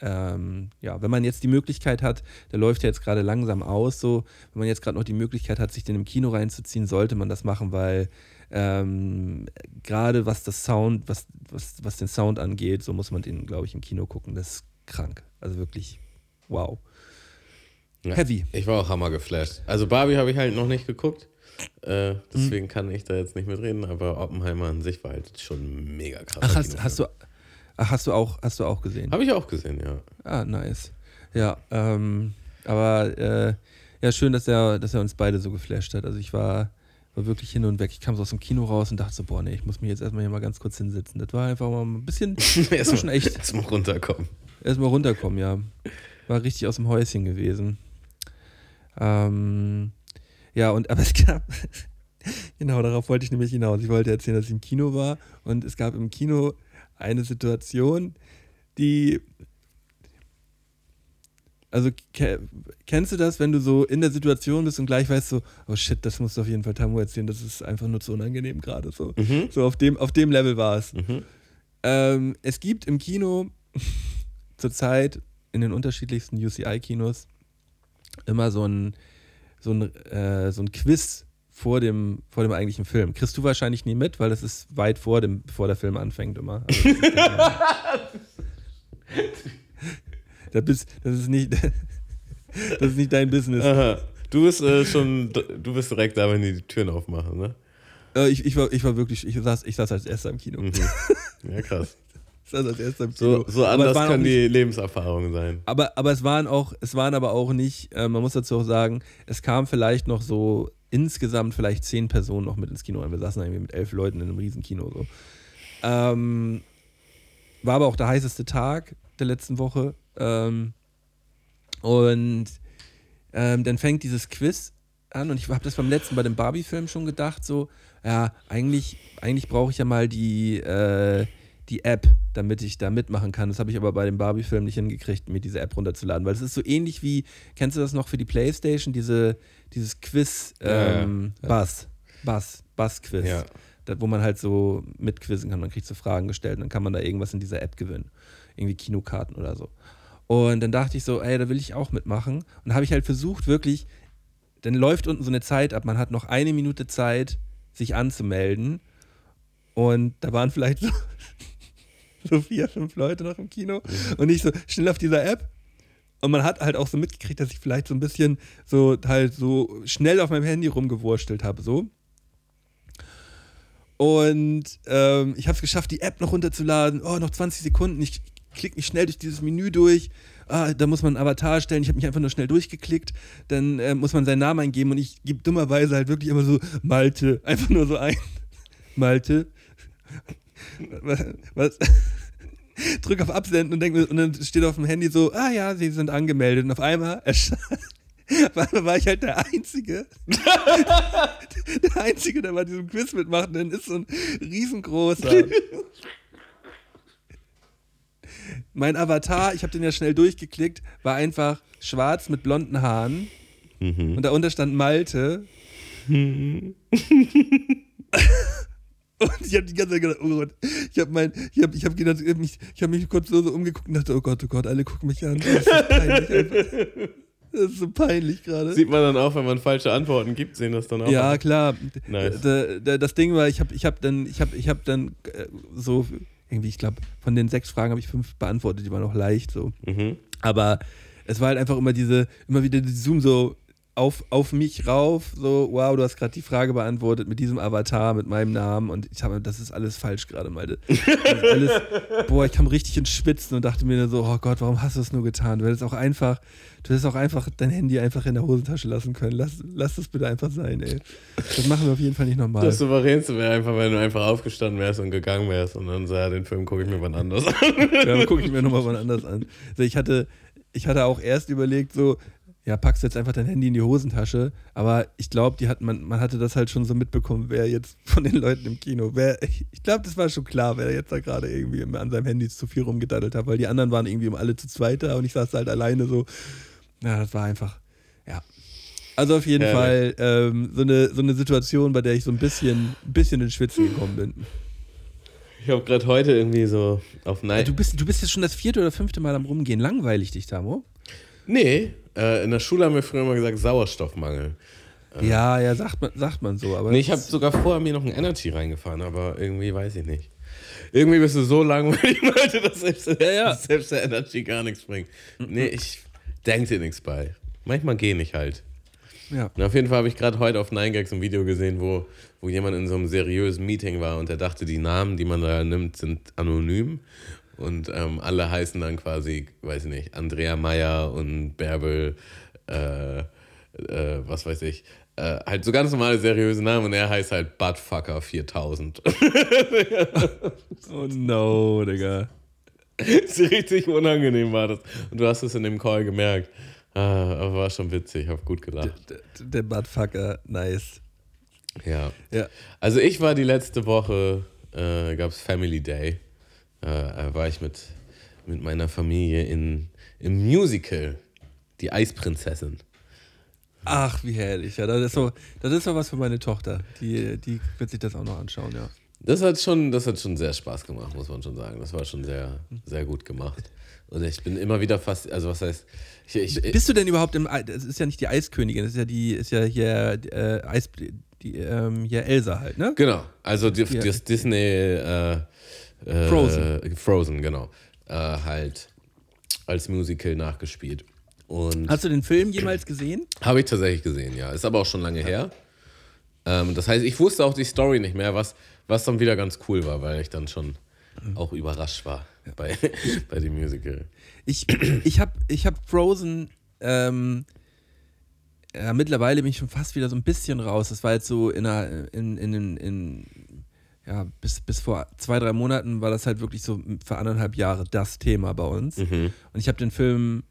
Ähm, ja, wenn man jetzt die Möglichkeit hat, der läuft ja jetzt gerade langsam aus, so, wenn man jetzt gerade noch die Möglichkeit hat, sich den im Kino reinzuziehen, sollte man das machen, weil ähm, gerade was das Sound, was, was, was den Sound angeht, so muss man den, glaube ich, im Kino gucken. Das ist krank. Also wirklich, wow. Ja. Heavy. Ich war auch hammer geflasht. Also Barbie habe ich halt noch nicht geguckt. Äh, deswegen kann ich da jetzt nicht mitreden, aber Oppenheimer an sich war halt schon mega krass. Ach, hast, hast, du, ach, hast, du auch, hast du auch gesehen? Habe ich auch gesehen, ja. Ah, nice. Ja, ähm, aber äh, ja, schön, dass er, dass er uns beide so geflasht hat. Also ich war, war wirklich hin und weg. Ich kam so aus dem Kino raus und dachte so, boah, nee, ich muss mich jetzt erstmal hier mal ganz kurz hinsetzen. Das war einfach mal ein bisschen, war schon Erstmal echt, erstmal runterkommen. erstmal runterkommen, ja. War richtig aus dem Häuschen gewesen. Ähm, ja, und aber es gab, genau, darauf wollte ich nämlich hinaus. Ich wollte erzählen, dass ich im Kino war und es gab im Kino eine Situation, die, also ke kennst du das, wenn du so in der Situation bist und gleich weißt so, oh shit, das musst du auf jeden Fall Tamu erzählen, das ist einfach nur zu unangenehm gerade so. Mhm. So auf dem, auf dem Level war es. Mhm. Ähm, es gibt im Kino zurzeit in den unterschiedlichsten UCI-Kinos immer so ein, so ein, äh, so ein Quiz vor dem, vor dem eigentlichen Film. Kriegst du wahrscheinlich nie mit, weil das ist weit vor dem, bevor der Film anfängt immer. Also das, ist da bist, das ist nicht, das ist nicht dein Business. Aha. Du bist äh, schon, du bist direkt da, wenn die die Türen aufmachen, ne? Äh, ich, ich, war, ich war wirklich, ich saß, ich saß als erster im Kino. Mhm. Ja, krass. Saß als erster im Kino. So, so anders können nicht- die Lebenserfahrungen sein. Aber, aber es waren auch, es waren aber auch nicht, äh, man muss dazu auch sagen, es kam vielleicht noch so insgesamt vielleicht zehn Personen noch mit ins Kino rein. Wir saßen irgendwie mit elf Leuten in einem Riesenkino so. Ähm, war aber auch der heißeste Tag der letzten Woche. Ähm, und ähm, dann fängt dieses Quiz an und ich habe das beim letzten bei dem Barbie-Film schon gedacht, so, ja, eigentlich, eigentlich brauche ich ja mal die, äh, die App, damit ich da mitmachen kann. Das habe ich aber bei dem Barbie-Film nicht hingekriegt, mir diese App runterzuladen, weil es ist so ähnlich wie, kennst du das noch für die Playstation, diese, dieses Quiz, Ja, ja. ähm, Buzz, Buzz, Buzz-Quiz, Ja. wo man halt so mitquizzen kann, man kriegt so Fragen gestellt und dann kann man da irgendwas in dieser App gewinnen, irgendwie Kinokarten oder so. Und dann dachte ich so, ey, da will ich auch mitmachen. Und habe ich halt versucht, wirklich, dann läuft unten so eine Zeit ab, man hat noch eine Minute Zeit, sich anzumelden. Und da waren vielleicht so, so vier, fünf Leute noch im Kino. Und ich so schnell auf dieser App. Und man hat halt auch so mitgekriegt, dass ich vielleicht so ein bisschen so halt so schnell auf meinem Handy rumgewurstelt habe, so. Und ähm, ich habe es geschafft, die App noch runterzuladen. Oh, noch 20 Sekunden. Ich klicke mich schnell durch dieses Menü durch. Ah, da muss man einen Avatar erstellen. Ich habe mich einfach nur schnell durchgeklickt. Dann äh, muss man seinen Namen eingeben und ich gebe dummerweise halt wirklich immer so Malte. Einfach nur so ein. Malte. Was? was? Drück auf Absenden und, denk, und dann steht auf dem Handy so, ah ja, Sie sind angemeldet. Und auf einmal. Auf einmal war ich halt der Einzige, der Einzige, der bei diesem Quiz mitmacht, denn ist so ein riesengroßer. mein Avatar, ich habe den ja schnell durchgeklickt, war einfach schwarz mit blonden Haaren und darunter stand Malte. Und ich habe die ganze Zeit gedacht, oh Gott, ich habe mein, ich habe, ich habe gedacht, ich habe mich, ich habe mich kurz so, so umgeguckt und dachte, oh Gott, oh Gott, alle gucken mich an. Das ist so peinlich einfach. Das ist so peinlich gerade. Sieht man dann auch, wenn man falsche Antworten gibt, sehen das dann auch. Ja, klar. Nice. Das Ding war, ich habe ich hab dann, ich hab, ich hab dann äh, so, irgendwie, ich glaube, von den sechs Fragen habe ich fünf beantwortet, die waren auch leicht so. Mhm. Aber es war halt einfach immer diese, immer wieder die Zoom so auf, auf mich rauf, so, wow, du hast gerade die Frage beantwortet mit diesem Avatar, mit meinem Namen und ich habe, das ist alles falsch gerade, Malte. Alles, boah, ich kam richtig ins Schwitzen und dachte mir so, oh Gott, warum hast du es nur getan? Du hättest auch einfach, du hättest auch einfach dein Handy einfach in der Hosentasche lassen können. Lass, lass das bitte einfach sein, ey. Das machen wir auf jeden Fall nicht nochmal. Das Souveränste wäre einfach, wenn du einfach aufgestanden wärst und gegangen wärst und dann ja, den Film gucke ich mir wann anders an. Ja, dann gucke ich mir nochmal was anderes an. Also ich, hatte, ich hatte auch erst überlegt, so, ja, packst jetzt einfach dein Handy in die Hosentasche, aber ich glaube, die hat man, man hatte das halt schon so mitbekommen, wer jetzt von den Leuten im Kino, wer, ich, glaube, das war schon klar, wer jetzt da gerade irgendwie an seinem Handy zu viel rumgedaddelt hat, weil die anderen waren irgendwie immer alle zu zweit da und ich saß halt alleine so. Ja, das war einfach, ja. Also auf jeden Ja, Fall ähm, so, eine, so eine Situation, bei der ich so ein bisschen, ein bisschen in Schwitzen gekommen bin. Ich habe gerade heute irgendwie so auf Ja, Night. du, bist, du bist jetzt schon das vierte oder fünfte Mal am Rumgehen. Langweilig dich, Tamo? Nee, äh, in der Schule haben wir früher immer gesagt Sauerstoffmangel. Ja, ja, sagt man, sagt man so. Aber Nee, ich habe sogar vorher mir noch ein Energy reingefahren, aber irgendwie weiß ich nicht. Irgendwie bist du so langweilig, Leute, dass selbst, Ja, ja. dass selbst der Energy gar nichts bringt. Nee, ich denk dir nichts bei. Manchmal gehe ich halt. ja. Und auf jeden Fall habe ich gerade heute auf 9gags ein Video gesehen, wo, wo jemand in so einem seriösen Meeting war und der dachte, die Namen, die man da nimmt, sind anonym. Und ähm, alle heißen dann quasi, weiß ich nicht, Andrea Meyer und Bärbel, äh, äh, was weiß ich. Äh, halt so ganz normale seriöse Namen und er heißt halt Buttfucker 4000. Oh no, Digga. richtig unangenehm war das. Und du hast es in dem Call gemerkt. Ah, war schon witzig, hab gut gelacht. Der, der Buttfucker, nice. Ja. Ja. Also ich war die letzte Woche, äh, gab es Family Day. Äh, äh, war ich mit, mit meiner Familie in, im Musical, Die Eisprinzessin. Ach, wie herrlich. Ja, das ist so, das ist so was für meine Tochter. Die, die wird sich das auch noch anschauen, ja. Das hat schon, das hat schon sehr Spaß gemacht, muss man schon sagen. Das war schon sehr, sehr gut gemacht. Und ich bin immer wieder fast, also was heißt, ich, ich, Bist du denn überhaupt im, das ist ja nicht die Eiskönigin, das ist ja die, ist ja hier, äh, Eis, die, ähm, hier Elsa halt, ne? Genau, also die, Ja. das Disney äh, äh, Frozen. Frozen, genau. Äh, halt als Musical nachgespielt. Und Hast du den Film jemals gesehen? habe ich tatsächlich gesehen, ja. Ist aber auch schon lange her. Ähm, das heißt, ich wusste auch die Story nicht mehr, was, was dann wieder ganz cool war, weil ich dann schon auch überrascht war bei, bei dem Musical. Ich, ich habe ich hab Frozen, ähm, ja, mittlerweile bin ich schon fast wieder so ein bisschen raus. Das war jetzt so in einer, in, in, in, in ja, bis, bis vor zwei, drei Monaten war das halt wirklich so für anderthalb Jahre das Thema bei uns. Und ich habe den Film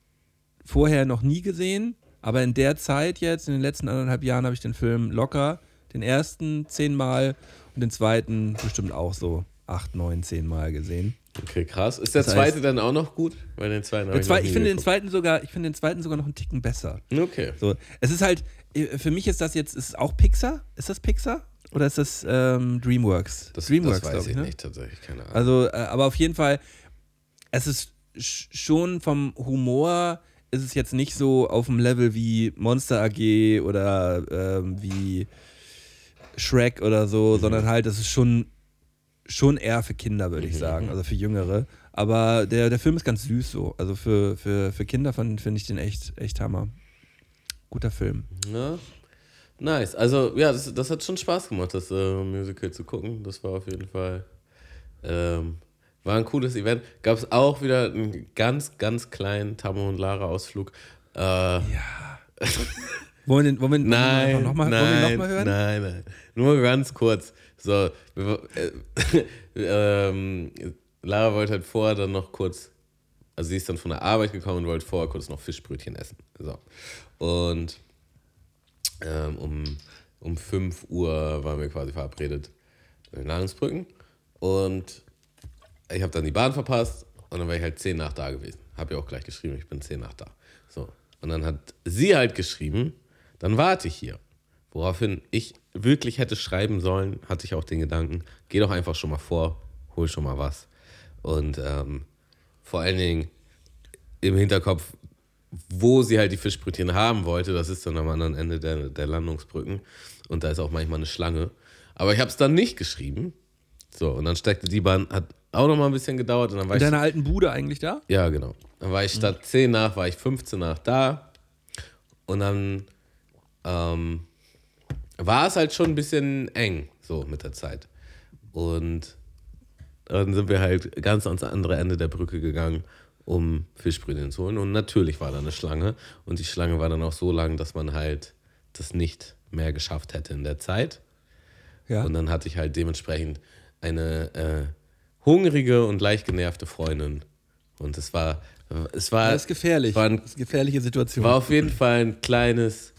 vorher noch nie gesehen, aber in der Zeit jetzt, in den letzten anderthalb Jahren, habe ich den Film locker, den ersten zehnmal und den zweiten bestimmt auch so acht, neun, zehn Mal gesehen. Okay, krass. Ist der Das heißt- zweite dann auch noch gut? Weil den zweiten Der ich, zwei, nie ich finde den zweiten sogar, ich finde den zweiten sogar noch einen Ticken besser. Okay. So, es ist halt, äh, für mich ist das jetzt, ist auch Pixar? Ist das Pixar? Oder ist das ähm, DreamWorks? Das, DreamWorks, das weiß glaub ich ne? nicht tatsächlich, keine Ahnung. Also, äh, aber auf jeden Fall, es ist sch- schon vom Humor ist es jetzt nicht so auf dem Level wie Monster AG oder ähm, wie Shrek oder so, sondern halt, das ist schon, schon eher für Kinder, würde ich sagen, also für Jüngere. Aber der, der Film ist ganz süß so. Also für, für, für Kinder finde ich den echt, echt Hammer. Guter Film. Ja. Nice. Also, ja, das, das hat schon Spaß gemacht, das äh, Musical zu gucken. Das war auf jeden Fall. Ähm, war ein cooles Event. Gab es auch wieder einen ganz, ganz kleinen Tammo und Lara Ausflug. Äh, Wollen wir, den- wollen wir, Nein, nochmal noch nein, mal, noch mal hören? nein, nein. Nur ganz kurz. So, wir, äh, ähm, Lara wollte halt vorher dann noch kurz, also sie ist dann von der Arbeit gekommen und wollte vorher kurz noch Fischbrötchen essen. So. Und ähm, um, um 5 Uhr waren wir quasi verabredet in Landungsbrücken. Und ich habe dann die Bahn verpasst und dann war ich halt 10 nach da gewesen. Habe ja auch gleich geschrieben, ich bin 10 nach da. So. Und dann hat sie halt geschrieben, dann warte ich hier. Woraufhin ich wirklich hätte schreiben sollen, hatte ich auch den Gedanken, geh doch einfach schon mal vor, hol schon mal was. Und ähm, vor allen Dingen im Hinterkopf, wo sie halt die Fischbrötchen haben wollte, das ist dann am anderen Ende der, der Landungsbrücken. Und da ist auch manchmal eine Schlange. Aber ich habe es dann nicht geschrieben. So, und dann steckte die Bahn, hat auch noch mal ein bisschen gedauert. Und dann war In ich deiner alten Bude eigentlich da? ja, genau. Dann war ich statt 10 nach, war ich 15 nach da. Und dann ähm, war es halt schon ein bisschen eng, so mit der Zeit. Und dann sind wir halt ganz ans andere Ende der Brücke gegangen, um Fischbrötchen zu holen. Und natürlich war da eine Schlange. Und die Schlange war dann auch so lang, dass man halt das nicht mehr geschafft hätte in der Zeit. Ja. Und dann hatte ich halt dementsprechend eine äh, hungrige und leicht genervte Freundin. Und es war, es war, Das ist gefährlich. War, ein, das ist eine gefährliche Situation. war auf jeden Fall ein kleines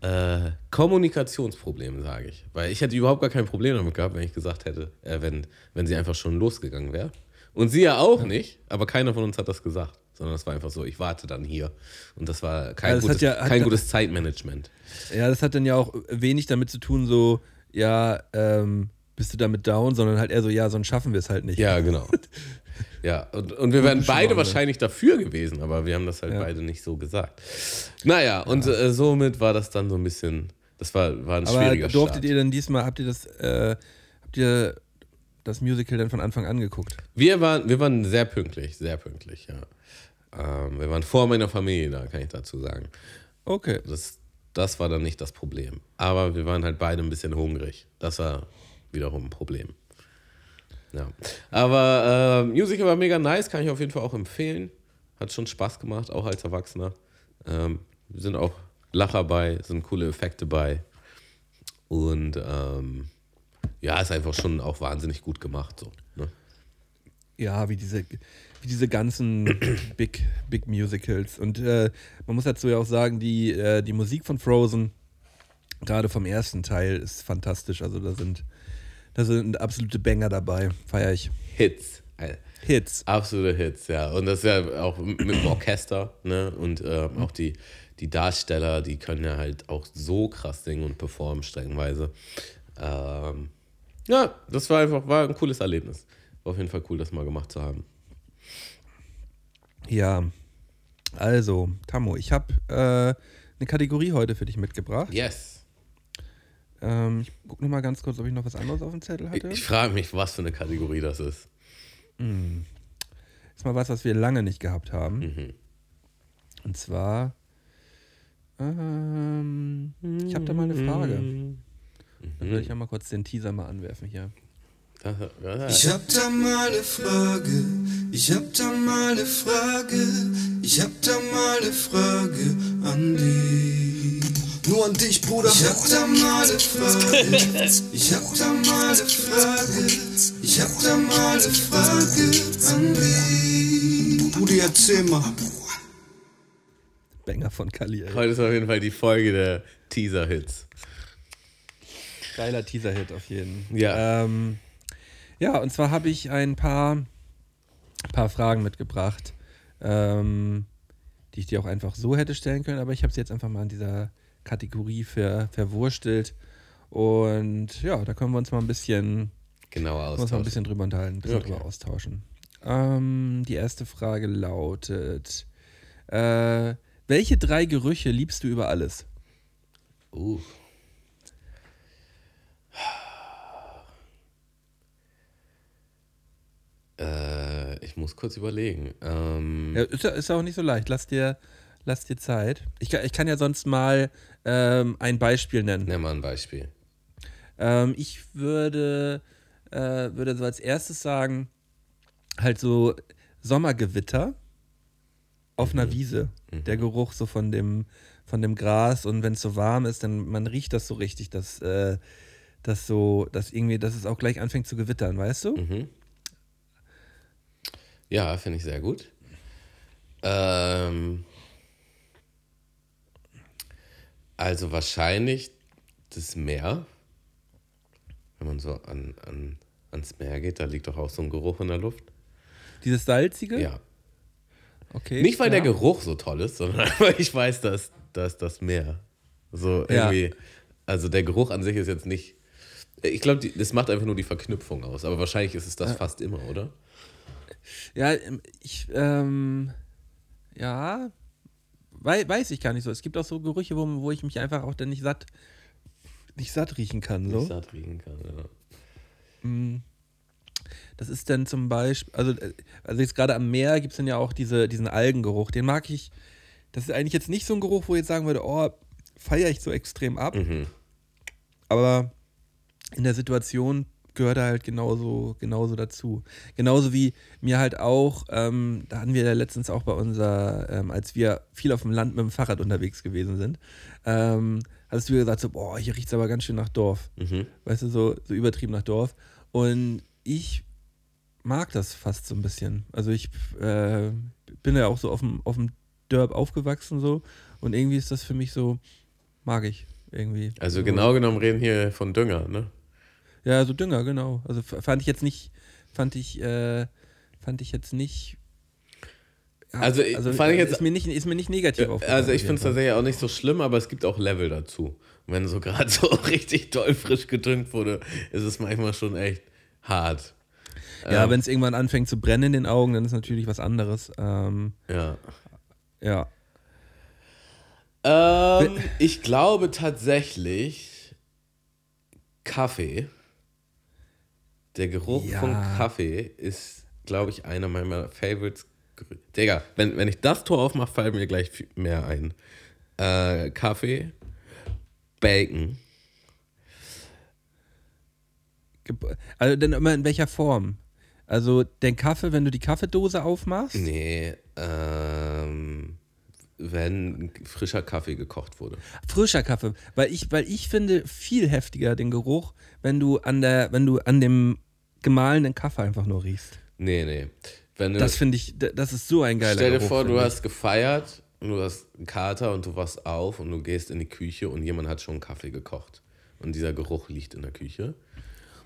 äh, Kommunikationsproblem, sage ich. Weil ich hätte überhaupt gar kein Problem damit gehabt, wenn ich gesagt hätte, äh, wenn, wenn sie einfach schon losgegangen wäre. Und sie ja auch nicht, aber keiner von uns hat das gesagt. Sondern es war einfach so, ich warte dann hier. Und das war kein, Ja, das hat gutes, ja- kein gutes Zeitmanagement. Ja, das hat dann ja auch wenig damit zu tun, so, ja, ähm, bist du damit down, sondern halt eher so, ja, sonst schaffen wir es halt nicht. Ja, genau. Ja, und, und wir wären beide ne? wahrscheinlich dafür gewesen, aber wir haben das halt Ja. beide nicht so gesagt. Naja, und äh, somit war das dann so ein bisschen, das war, war ein Aber schwieriger durftet Start. ihr dann diesmal, habt ihr das, äh, habt ihr das Musical dann von Anfang an geguckt? Wir waren, wir waren sehr pünktlich, sehr pünktlich, ja. Ähm, wir waren vor meiner Familie da, kann ich dazu sagen. Okay. Das, das war dann nicht das Problem. Aber wir waren halt beide ein bisschen hungrig. Das war wiederum ein Problem. Ja. Aber äh, Musical war mega nice, kann ich auf jeden Fall auch empfehlen. Hat schon Spaß gemacht, auch als Erwachsener. Ähm, sind auch Lacher bei, sind coole Effekte bei. Und ähm, ja, ist einfach schon auch wahnsinnig gut gemacht. So, ne? Ja, wie diese, wie diese ganzen Big, Big Musicals. Und äh, man muss dazu ja auch sagen, die, äh, die Musik von Frozen, gerade vom ersten Teil, ist fantastisch. Also da sind, da sind absolute Banger dabei. Feier ich. Hits. Äh, Hits. Absolute Hits, ja. Und das ist ja auch mit dem Orchester, ne? Und ähm, auch die, die Darsteller, die können ja halt auch so krass singen und performen, streckenweise. Ähm, ja, das war einfach, war ein cooles Erlebnis. War auf jeden Fall cool, das mal gemacht zu haben. Ja. Also, Tammo, ich habe äh, eine Kategorie heute für dich mitgebracht. Yes. Ähm, ich gucke nochmal ganz kurz, ob ich noch was anderes auf dem Zettel Ich, hatte. ich frage mich, was für eine Kategorie das ist. ist mal was, was wir lange nicht gehabt haben. Mhm. Und zwar, ähm, ich habe da mal eine Frage. Dann würde ich ja mal kurz den Teaser mal anwerfen hier. Ich hab da mal eine Frage, ich hab da mal eine Frage, ich hab da mal eine Frage an dich. Nur an dich, Bruder. Ich hab da mal eine Frage, ich hab da mal eine Frage, ich hab da mal eine Frage an dich. Brudi, erzähl mal. Banger von Kali, ey. Heute ist auf jeden Fall die Folge der Teaser-Hits. Geiler Teaser-Hit auf jeden. Ja. Ähm, ja, und zwar habe ich ein paar, paar Fragen mitgebracht, ähm, die ich dir auch einfach so hätte stellen können, aber ich habe sie jetzt einfach mal in dieser Kategorie ver, verwurstelt. Und ja, da können wir uns mal ein bisschen, Genauer uns mal ein austauschen. bisschen drüber unterhalten, ein bisschen Okay. drüber austauschen. Ähm, die erste Frage lautet: äh, Welche drei Gerüche liebst du über alles? Uh. Äh, ich muss kurz überlegen. Ähm, Ja, ist, ja, ist auch nicht so leicht. Lass dir, lass dir Zeit. Ich, kann- ich kann ja sonst mal ähm, ein Beispiel nennen. Nenn mal ein Beispiel. Ähm, ich würde, äh, würde so als erstes sagen, halt so Sommergewitter auf einer Wiese. Der Geruch so von dem, von dem Gras und wenn es so warm ist, dann man riecht das so richtig, dass, äh, dass so, dass irgendwie, dass es auch gleich anfängt zu gewittern, weißt du? Mhm. Ja, finde ich sehr gut. Ähm, also wahrscheinlich das Meer. Wenn man so an, an, ans Meer geht, da liegt doch auch so ein Geruch in der Luft. Dieses salzige? Ja. Okay. Nicht, weil ja. der Geruch so toll ist, sondern weil ich weiß, dass, dass das Meer. So Ja. irgendwie. Also der Geruch an sich ist jetzt nicht. Ich glaube, das macht einfach nur die Verknüpfung aus. Aber wahrscheinlich ist es das fast immer, oder? Ja, ähm, ich, ähm, ja, wei weiß ich gar nicht so. Es gibt auch so Gerüche, wo, wo ich mich einfach auch dann nicht satt, nicht satt riechen kann. Nicht So. satt riechen kann. Ja. Das ist dann zum Beispiel, also, äh, also jetzt gerade am Meer gibt es dann ja auch diese, diesen Algengeruch. Den mag ich, das ist eigentlich jetzt nicht so ein Geruch, wo ich jetzt sagen würde, oh, feiere ich so extrem ab. Mhm. Aber in der Situation gehört halt genauso, genauso dazu. Genauso wie mir halt auch, ähm, da hatten wir ja letztens auch bei unser, ähm, als wir viel auf dem Land mit dem Fahrrad unterwegs gewesen sind, ähm, hattest du gesagt, so, boah, hier riecht es aber ganz schön nach Dorf. Mhm. Weißt du, so, so übertrieben nach Dorf. Und ich mag das fast so ein bisschen. Also ich äh, bin ja auch so auf dem, auf dem Derb aufgewachsen so und irgendwie ist das für mich so, mag ich irgendwie. Also so. genau genommen reden hier von Dünger, ne? Ja, so Dünger, genau. Also fand ich jetzt nicht, fand ich, äh, fand ich jetzt nicht. ja, Also, ich- fand ich jetzt- ist mir nicht, ist mir nicht negativ aufgefallen. Also ich finde es tatsächlich auch nicht so schlimm, aber es gibt auch Level dazu. Und wenn so gerade so richtig doll frisch gedüngt wurde, ist es manchmal schon echt hart. Ja, Ähm, wenn es irgendwann anfängt zu brennen in den Augen, dann ist natürlich was anderes. Ähm, Ja. ja. Ähm, ich glaube tatsächlich Kaffee. Der Geruch Ja. von Kaffee ist, glaube ich, einer meiner Favorites. Digga, wenn, wenn ich das Tor aufmache, fallen mir gleich mehr ein. Äh, Kaffee, Bacon. Also dann immer in welcher Form? Also den Kaffee, wenn du die Kaffeedose aufmachst? Nee, ähm, wenn frischer Kaffee gekocht wurde. Frischer Kaffee, weil ich, weil ich finde viel heftiger den Geruch, wenn du an der, wenn du an dem gemahlenen Kaffee einfach nur riechst. Nee, nee. Wenn du, Das finde ich, das ist so ein geiler stell dir Geruch. vor, du ich. hast gefeiert und du hast einen Kater und du wachst auf und du gehst in die Küche und jemand hat schon Kaffee gekocht. Und dieser Geruch liegt in der Küche.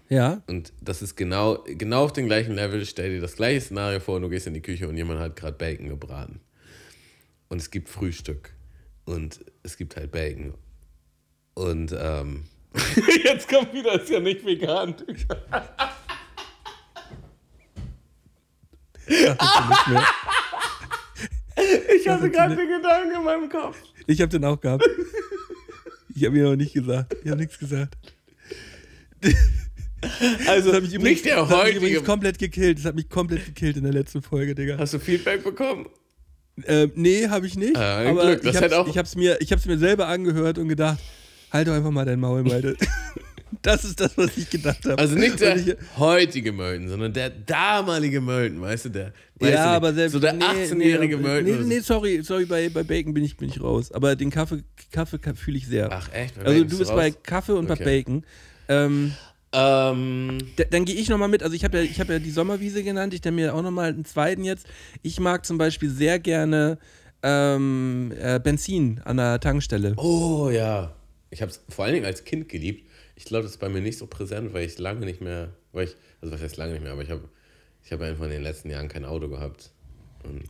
Ja, Und das ist genau, genau auf dem gleichen Level. Stell dir das gleiche Szenario vor und du gehst in die Küche und jemand hat gerade Bacon gebraten. Und es gibt Frühstück. Und es gibt halt Bacon. Und ähm, jetzt kommt wieder, ist ja nicht vegan. Ich hatte gerade den Gedanken in meinem Kopf. Ich habe den auch gehabt. Ich habe ihn noch nicht gesagt. Ich habe nichts gesagt. Also Das hat mich übrigens, nicht der das hat mich heutige. übrigens komplett gekillt. Das hat mich komplett gekillt in der letzten Folge, Digga. Hast du Feedback bekommen? Ähm, nee, habe ich nicht. Ah, aber Glück, ich, hab's, ich, hab's mir, ich hab's mir selber angehört und gedacht, halt doch einfach mal dein Maul, Malte. das ist das, was ich gedacht habe. Also nicht der ich- heutige Mölten, sondern der damalige Mölten, weißt du, der. weißt ja, du, aber selbst So der nee, 18-jährige nee, Mölten. Nee, nee, sorry, sorry, bei, bei Bacon bin ich, bin ich raus. Aber den Kaffee, Kaffee fühle ich sehr. Ach, echt? Bei also du bist du bei raus? Kaffee und Okay. bei Bacon. Ähm, Ähm, d- dann gehe ich nochmal mit. Also ich habe ja, ich hab ja die Sommerwiese genannt. Ich nenne mir auch nochmal einen zweiten jetzt. Ich mag zum Beispiel sehr gerne ähm, äh, Benzin an der Tankstelle. oh ja. Ich habe es vor allen Dingen als Kind geliebt. Ich glaube, das ist bei mir nicht so präsent, weil ich lange nicht mehr, weil ich, also was heißt lange nicht mehr, aber ich habe ich hab einfach in den letzten Jahren kein Auto gehabt und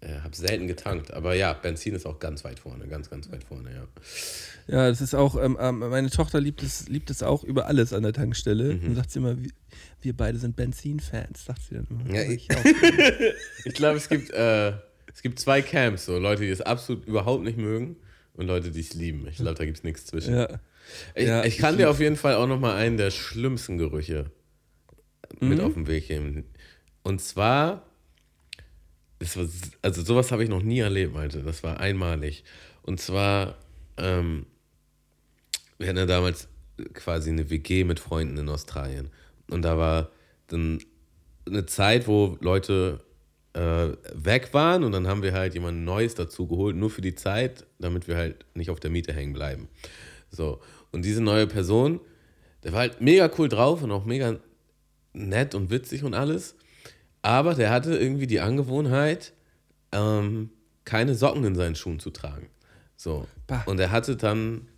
äh, habe selten getankt. Aber ja, Benzin ist auch ganz weit vorne, ganz, ganz weit vorne, ja. Ja, das ist auch, ähm, ähm, meine Tochter liebt es, liebt es auch über alles an der Tankstelle. Mhm. Und sagt sie immer, wir, beide sind Benzin-Fans, sagt sie dann immer. Ja, ich-. Ich glaube, es gibt, äh, es gibt zwei Camps, so Leute, die es absolut überhaupt nicht mögen und Leute, die es lieben. Ich glaube, da gibt es nichts zwischen. ja. Ich, Ja, ich kann ich dir auf jeden Fall auch noch mal einen der schlimmsten Gerüche mit auf den Weg geben. Und zwar, war, also sowas habe ich noch nie erlebt, Malte. Das war einmalig. Und zwar, ähm, wir hatten ja damals quasi eine WG mit Freunden in Australien. Und da war dann eine Zeit, wo Leute äh, weg waren und dann haben wir halt jemand Neues dazu geholt, nur für die Zeit, damit wir halt nicht auf der Miete hängen bleiben. So. Und diese neue Person, der war halt mega cool drauf und auch mega nett und witzig und alles. Aber der hatte irgendwie die Angewohnheit, ähm, keine Socken in seinen Schuhen zu tragen. So. Bah. Und er hatte dann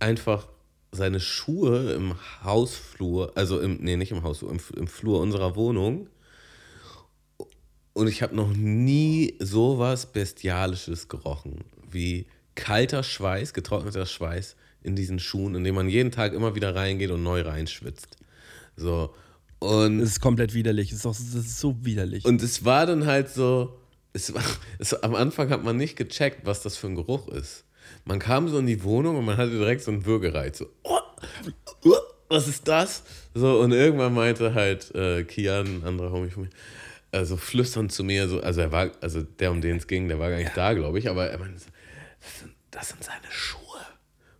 einfach seine Schuhe im Hausflur, also im, nee, nicht im Hausflur, im, im Flur unserer Wohnung. Und ich habe noch nie sowas Bestialisches gerochen, wie kalter Schweiß, getrockneter Schweiß in diesen Schuhen, in dem man jeden Tag immer wieder reingeht und neu reinschwitzt. So. Und Das ist komplett widerlich. Das ist, auch, das ist so widerlich. und es war dann halt so, es war, es, am Anfang hat man nicht gecheckt, was das für ein Geruch ist. Man kam so in die Wohnung und man hatte direkt so einen Würgereiz. So, oh, oh, was ist das? So, und irgendwann meinte halt äh, Kian, ein anderer Homie von mir, also flüsternd zu mir, so, also er war, also der, um den es ging, der war gar nicht da, glaube ich, aber er meinte, das sind, das sind seine Schuhe.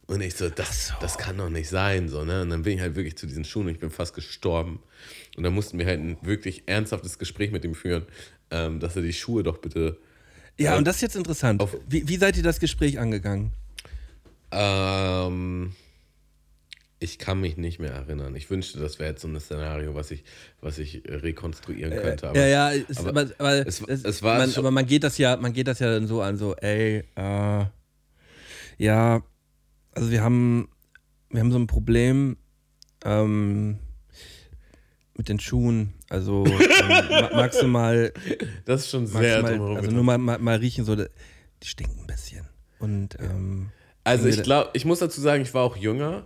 Und ich so, das, das kann doch nicht sein. So, ne? Und dann bin ich halt wirklich zu diesen Schuhen und ich bin fast gestorben. Und dann mussten wir halt ein wirklich ernsthaftes Gespräch mit ihm führen, ähm, dass er die Schuhe doch bitte. ja, und das ist jetzt interessant. auf- Wie, wie seid ihr das Gespräch angegangen? Ähm, ich kann mich nicht mehr erinnern. Ich wünschte, das wäre jetzt so ein Szenario, was ich, was ich äh, rekonstruieren könnte. Aber ja, ja, es, aber aber, aber, es- es, es war man, aber man geht das ja, man geht das ja dann so an, so, ey, äh, ja, also wir haben, wir haben so ein Problem ähm, mit den Schuhen. Also ähm, ma- magst du mal, das ist schon sehr du mal drumherum also nur mal, mal, mal riechen, so, die stinken ein bisschen. Und ähm, Also ich glaube, ich muss dazu sagen, ich war auch jünger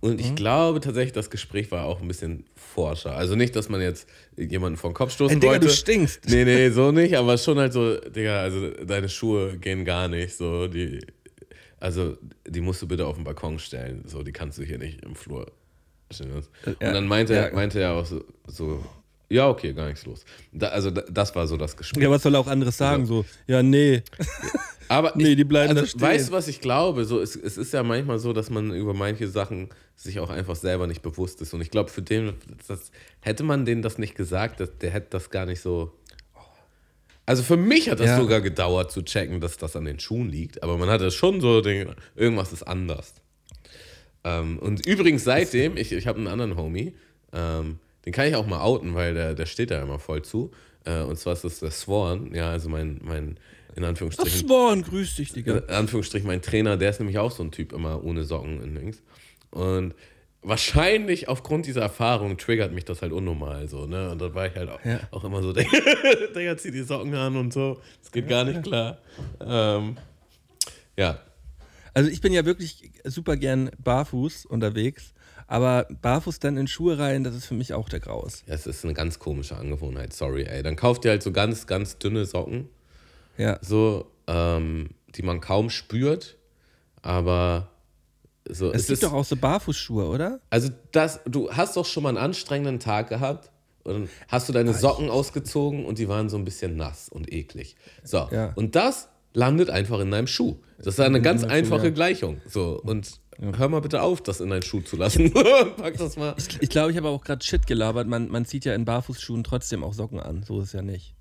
und Mhm. ich glaube tatsächlich, das Gespräch war auch ein bisschen forscher. Also nicht, dass man jetzt jemanden vor den Kopf stoßen ey, Digga, wollte. du stinkst. Nee, nee, so nicht, aber schon halt so, Digga, also deine Schuhe gehen gar nicht. So, die, also die musst du bitte auf den Balkon stellen. So, die kannst du hier nicht im Flur stellen. Und ja, dann meinte, er, meinte er auch so, so, ja, okay, gar nichts los. Da, also da, das war so das Gespräch. Ja, was soll er auch anderes sagen? So, ja, nee. Aber Nee, ich, die bleiben also, da stehen. Weißt du, was ich glaube? So, es, es ist ja manchmal so, dass man über manche Sachen sich auch einfach selber nicht bewusst ist. Und ich glaube, für den, das, hätte man denen das nicht gesagt, das, der hätte das gar nicht so. Also für mich hat das Ja. sogar gedauert zu checken, dass das an den Schuhen liegt. Aber man hatte schon so, den, irgendwas ist anders. Ähm, und übrigens seitdem, ich, ich habe einen anderen Homie, ähm, den kann ich auch mal outen, weil der, der steht da immer voll zu. Äh, und zwar ist das der Sworn, ja, also mein, mein in Anführungsstrichen, Swan, grüß dich, Digga. in Anführungsstrichen mein Trainer, der ist nämlich auch so ein Typ, immer ohne Socken in links. Und wahrscheinlich aufgrund dieser Erfahrung triggert mich das halt unnormal so, ne? Und dann war ich halt auch, Ja. auch immer so, der, der zieht die Socken an und so. Das geht gar nicht klar. Ähm, ja. Also ich bin ja wirklich super gern barfuß unterwegs, aber barfuß dann in Schuhe rein, das ist für mich auch der Graus. ja, es ist eine ganz komische Angewohnheit, sorry, ey. Dann kauft ihr halt so ganz, ganz dünne Socken, Ja. so, ähm, die man kaum spürt, aber so. Es, gibt doch auch so Barfußschuhe, oder? Also das, du hast doch schon mal einen anstrengenden Tag gehabt Und dann hast du deine Socken ausgezogen und die waren so ein bisschen nass und eklig. So, Ja. und das landet einfach in deinem Schuh. Das ist eine ganz Schuh, einfache ja. Gleichung. So, und hör mal bitte auf, das in deinen Schuh zu lassen. Pack das mal. Ich glaube, ich habe auch gerade Shit gelabert. Man, man zieht ja in Barfußschuhen trotzdem auch Socken an. So ist es ja nicht.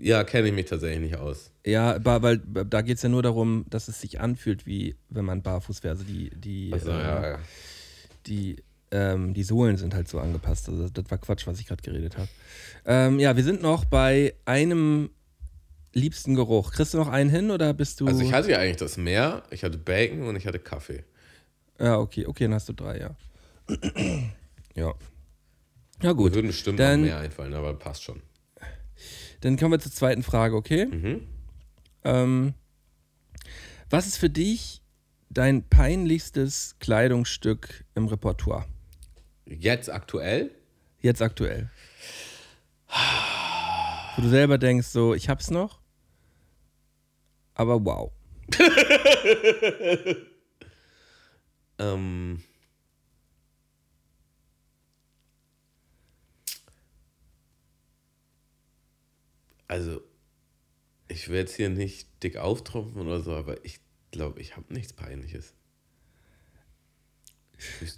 Ja, kenne ich mich tatsächlich nicht aus. Ja, weil da geht es ja nur darum, dass es sich anfühlt, wie wenn man barfuß wäre. Also die, die, Also, äh, ja, ja. die, ähm, die Sohlen sind halt so angepasst. Also das war Quatsch, was ich gerade geredet habe. Ähm, ja, wir sind noch bei einem liebsten Geruch. Kriegst du noch einen hin oder bist du. Also ich hatte ja eigentlich das Meer, ich hatte Bacon und ich hatte Kaffee. Ja, okay, okay, dann hast du drei, ja. ja. Ja, Mir gut. würden bestimmt Dann- noch mehr einfallen, aber passt schon. Dann kommen wir zur zweiten Frage, okay? Mhm. Ähm, was ist für dich dein peinlichstes Kleidungsstück im Repertoire? Jetzt aktuell? Jetzt aktuell. Wo du selber denkst, so, ich hab's noch, aber wow. Ähm, also, ich will jetzt hier nicht dick auftrumpfen oder so, aber ich glaube, ich habe nichts Peinliches.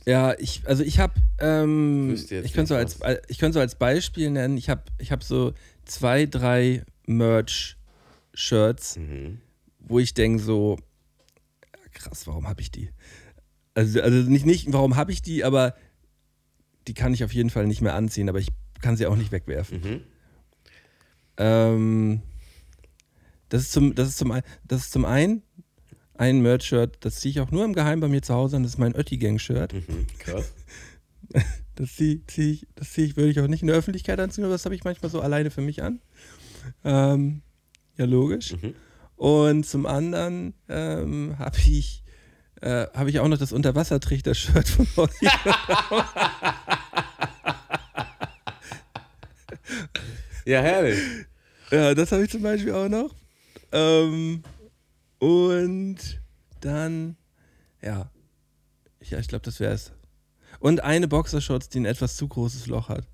Ja, ich, also ich habe, ähm, jetzt ich könnte so als, ich könnte so als Beispiel nennen, ich habe, ich habe so zwei, drei Merch-Shirts, Mhm. wo ich denke so, krass, warum habe ich die? Also, also nicht, nicht, warum habe ich die, aber die kann ich auf jeden Fall nicht mehr anziehen, aber ich kann sie auch nicht wegwerfen. Mhm. Ähm, das, ist zum, das, ist zum, das ist zum einen ein Merch-Shirt, das ziehe ich auch nur im Geheimen bei mir zu Hause an, das ist mein Ötti-Gang-Shirt. Mhm. Krass. Das ziehe zieh ich, das zieh ich, würde ich auch nicht in der Öffentlichkeit anziehen, aber das habe ich manchmal so alleine für mich an. Ähm, ja, logisch. Mhm. Und zum anderen ähm, habe ich, äh, hab ich auch noch das Unterwassertrichter-Shirt von Olli. Ja, herrlich. ja, das habe ich zum Beispiel auch noch. Ähm, und dann, ja, ja ich glaube, das wäre es. Und eine Boxershorts, die ein etwas zu großes Loch hat.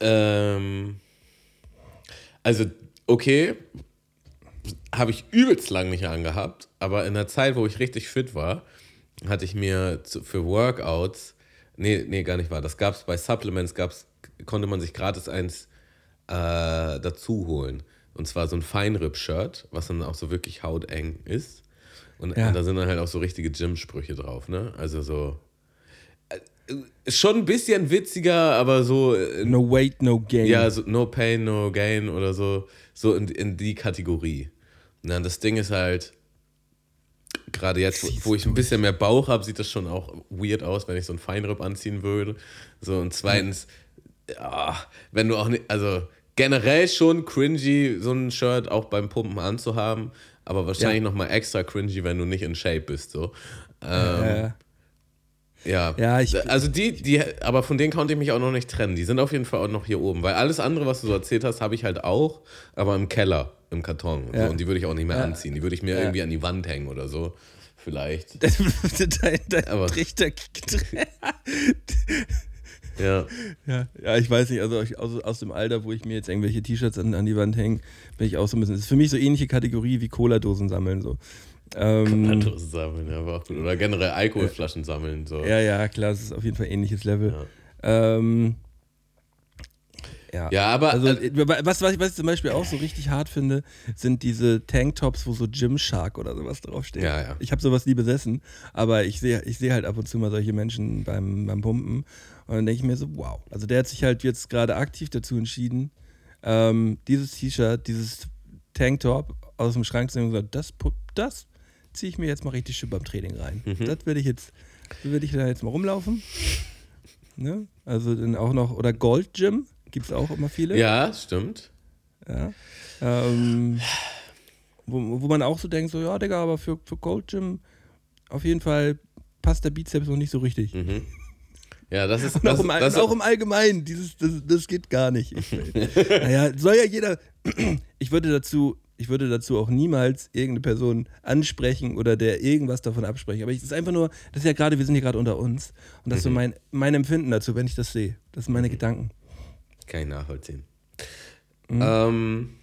Ähm, also, okay, habe ich übelst lang nicht angehabt, aber in der Zeit, wo ich richtig fit war, hatte ich mir für Workouts, nee, nee, gar nicht wahr, das gab es bei Supplements, gab's, konnte man sich gratis eins äh, dazu holen. Und zwar so ein Feinripp-Shirt, was dann auch so wirklich hauteng ist. Und, Ja. und da sind dann halt auch so richtige Gym-Sprüche drauf, ne? Also so. äh, Schon ein bisschen witziger, aber so. äh, No weight, no gain. ja, so No Pain, No Gain oder so, so in, in die Kategorie. Na, das Ding ist halt, gerade jetzt, wo, wo ich ein bisschen mehr Bauch habe, sieht das schon auch weird aus, wenn ich so einen Feinripp anziehen würde. So, und zweitens, ja, wenn du auch nicht, also generell schon cringy, so ein Shirt auch beim Pumpen anzuhaben, aber wahrscheinlich Ja. noch mal extra cringy, wenn du nicht in Shape bist, so. Ähm, Äh, ja. Ja, ich- also die, die, aber von denen konnte ich mich auch noch nicht trennen. Die sind auf jeden Fall auch noch hier oben, weil alles andere, was du so erzählt hast, habe ich halt auch, aber im Keller, im Karton. Ja. So, und die würde ich auch nicht mehr Ja. anziehen. Die würde ich mir Ja. irgendwie an die Wand hängen oder so. Vielleicht. dein, dein Aber- Trichter. Ja. ja, ja, ich weiß nicht, also aus, aus dem Alter, wo ich mir jetzt irgendwelche T-Shirts an, an die Wand hänge, bin ich auch so ein bisschen. Das ist für mich so ähnliche Kategorie wie Cola-Dosen sammeln. So. Ähm, Anderes sammeln, ja, aber auch gut. Oder generell Alkoholflaschen sammeln. So. ja, ja, klar, es ist auf jeden Fall ähnliches Level. Ähm, ja. Ja, aber Also, äh, was, was, ich, was ich zum Beispiel auch so richtig hart finde, sind diese Tanktops, wo so Gymshark oder sowas draufsteht. Ja, ja. Ich habe sowas nie besessen, aber ich sehe ich seh halt ab und zu mal solche Menschen beim, beim Pumpen und dann denke ich mir so, wow. Also der hat sich halt jetzt gerade aktiv dazu entschieden, ähm, dieses T-Shirt, dieses Tanktop aus dem Schrank zu nehmen und gesagt, das, das ziehe ich mir jetzt mal richtig schön beim Training rein. Mhm. Das werde ich jetzt, so werde ich da jetzt mal rumlaufen. Ne? Also dann auch noch, oder Gold Gym, gibt es auch immer viele. ja, stimmt. Ja. Ähm, wo, wo man auch so denkt, so, ja, Digga, aber für, für Gold Gym auf jeden Fall passt der Bizeps noch nicht so richtig. Mhm. Ja, das ist. Und, Das, auch im, das, und auch im Allgemeinen, dieses, das, das geht gar nicht. Ich, naja, soll ja jeder, ich würde dazu ich würde dazu auch niemals irgendeine Person ansprechen oder der irgendwas davon absprechen. Aber es ist einfach nur, das ist ja gerade, wir sind hier gerade unter uns. Und das ist so mein, mein Empfinden dazu, wenn ich das sehe. Das sind meine Gedanken. Kann ich nachvollziehen. Ähm,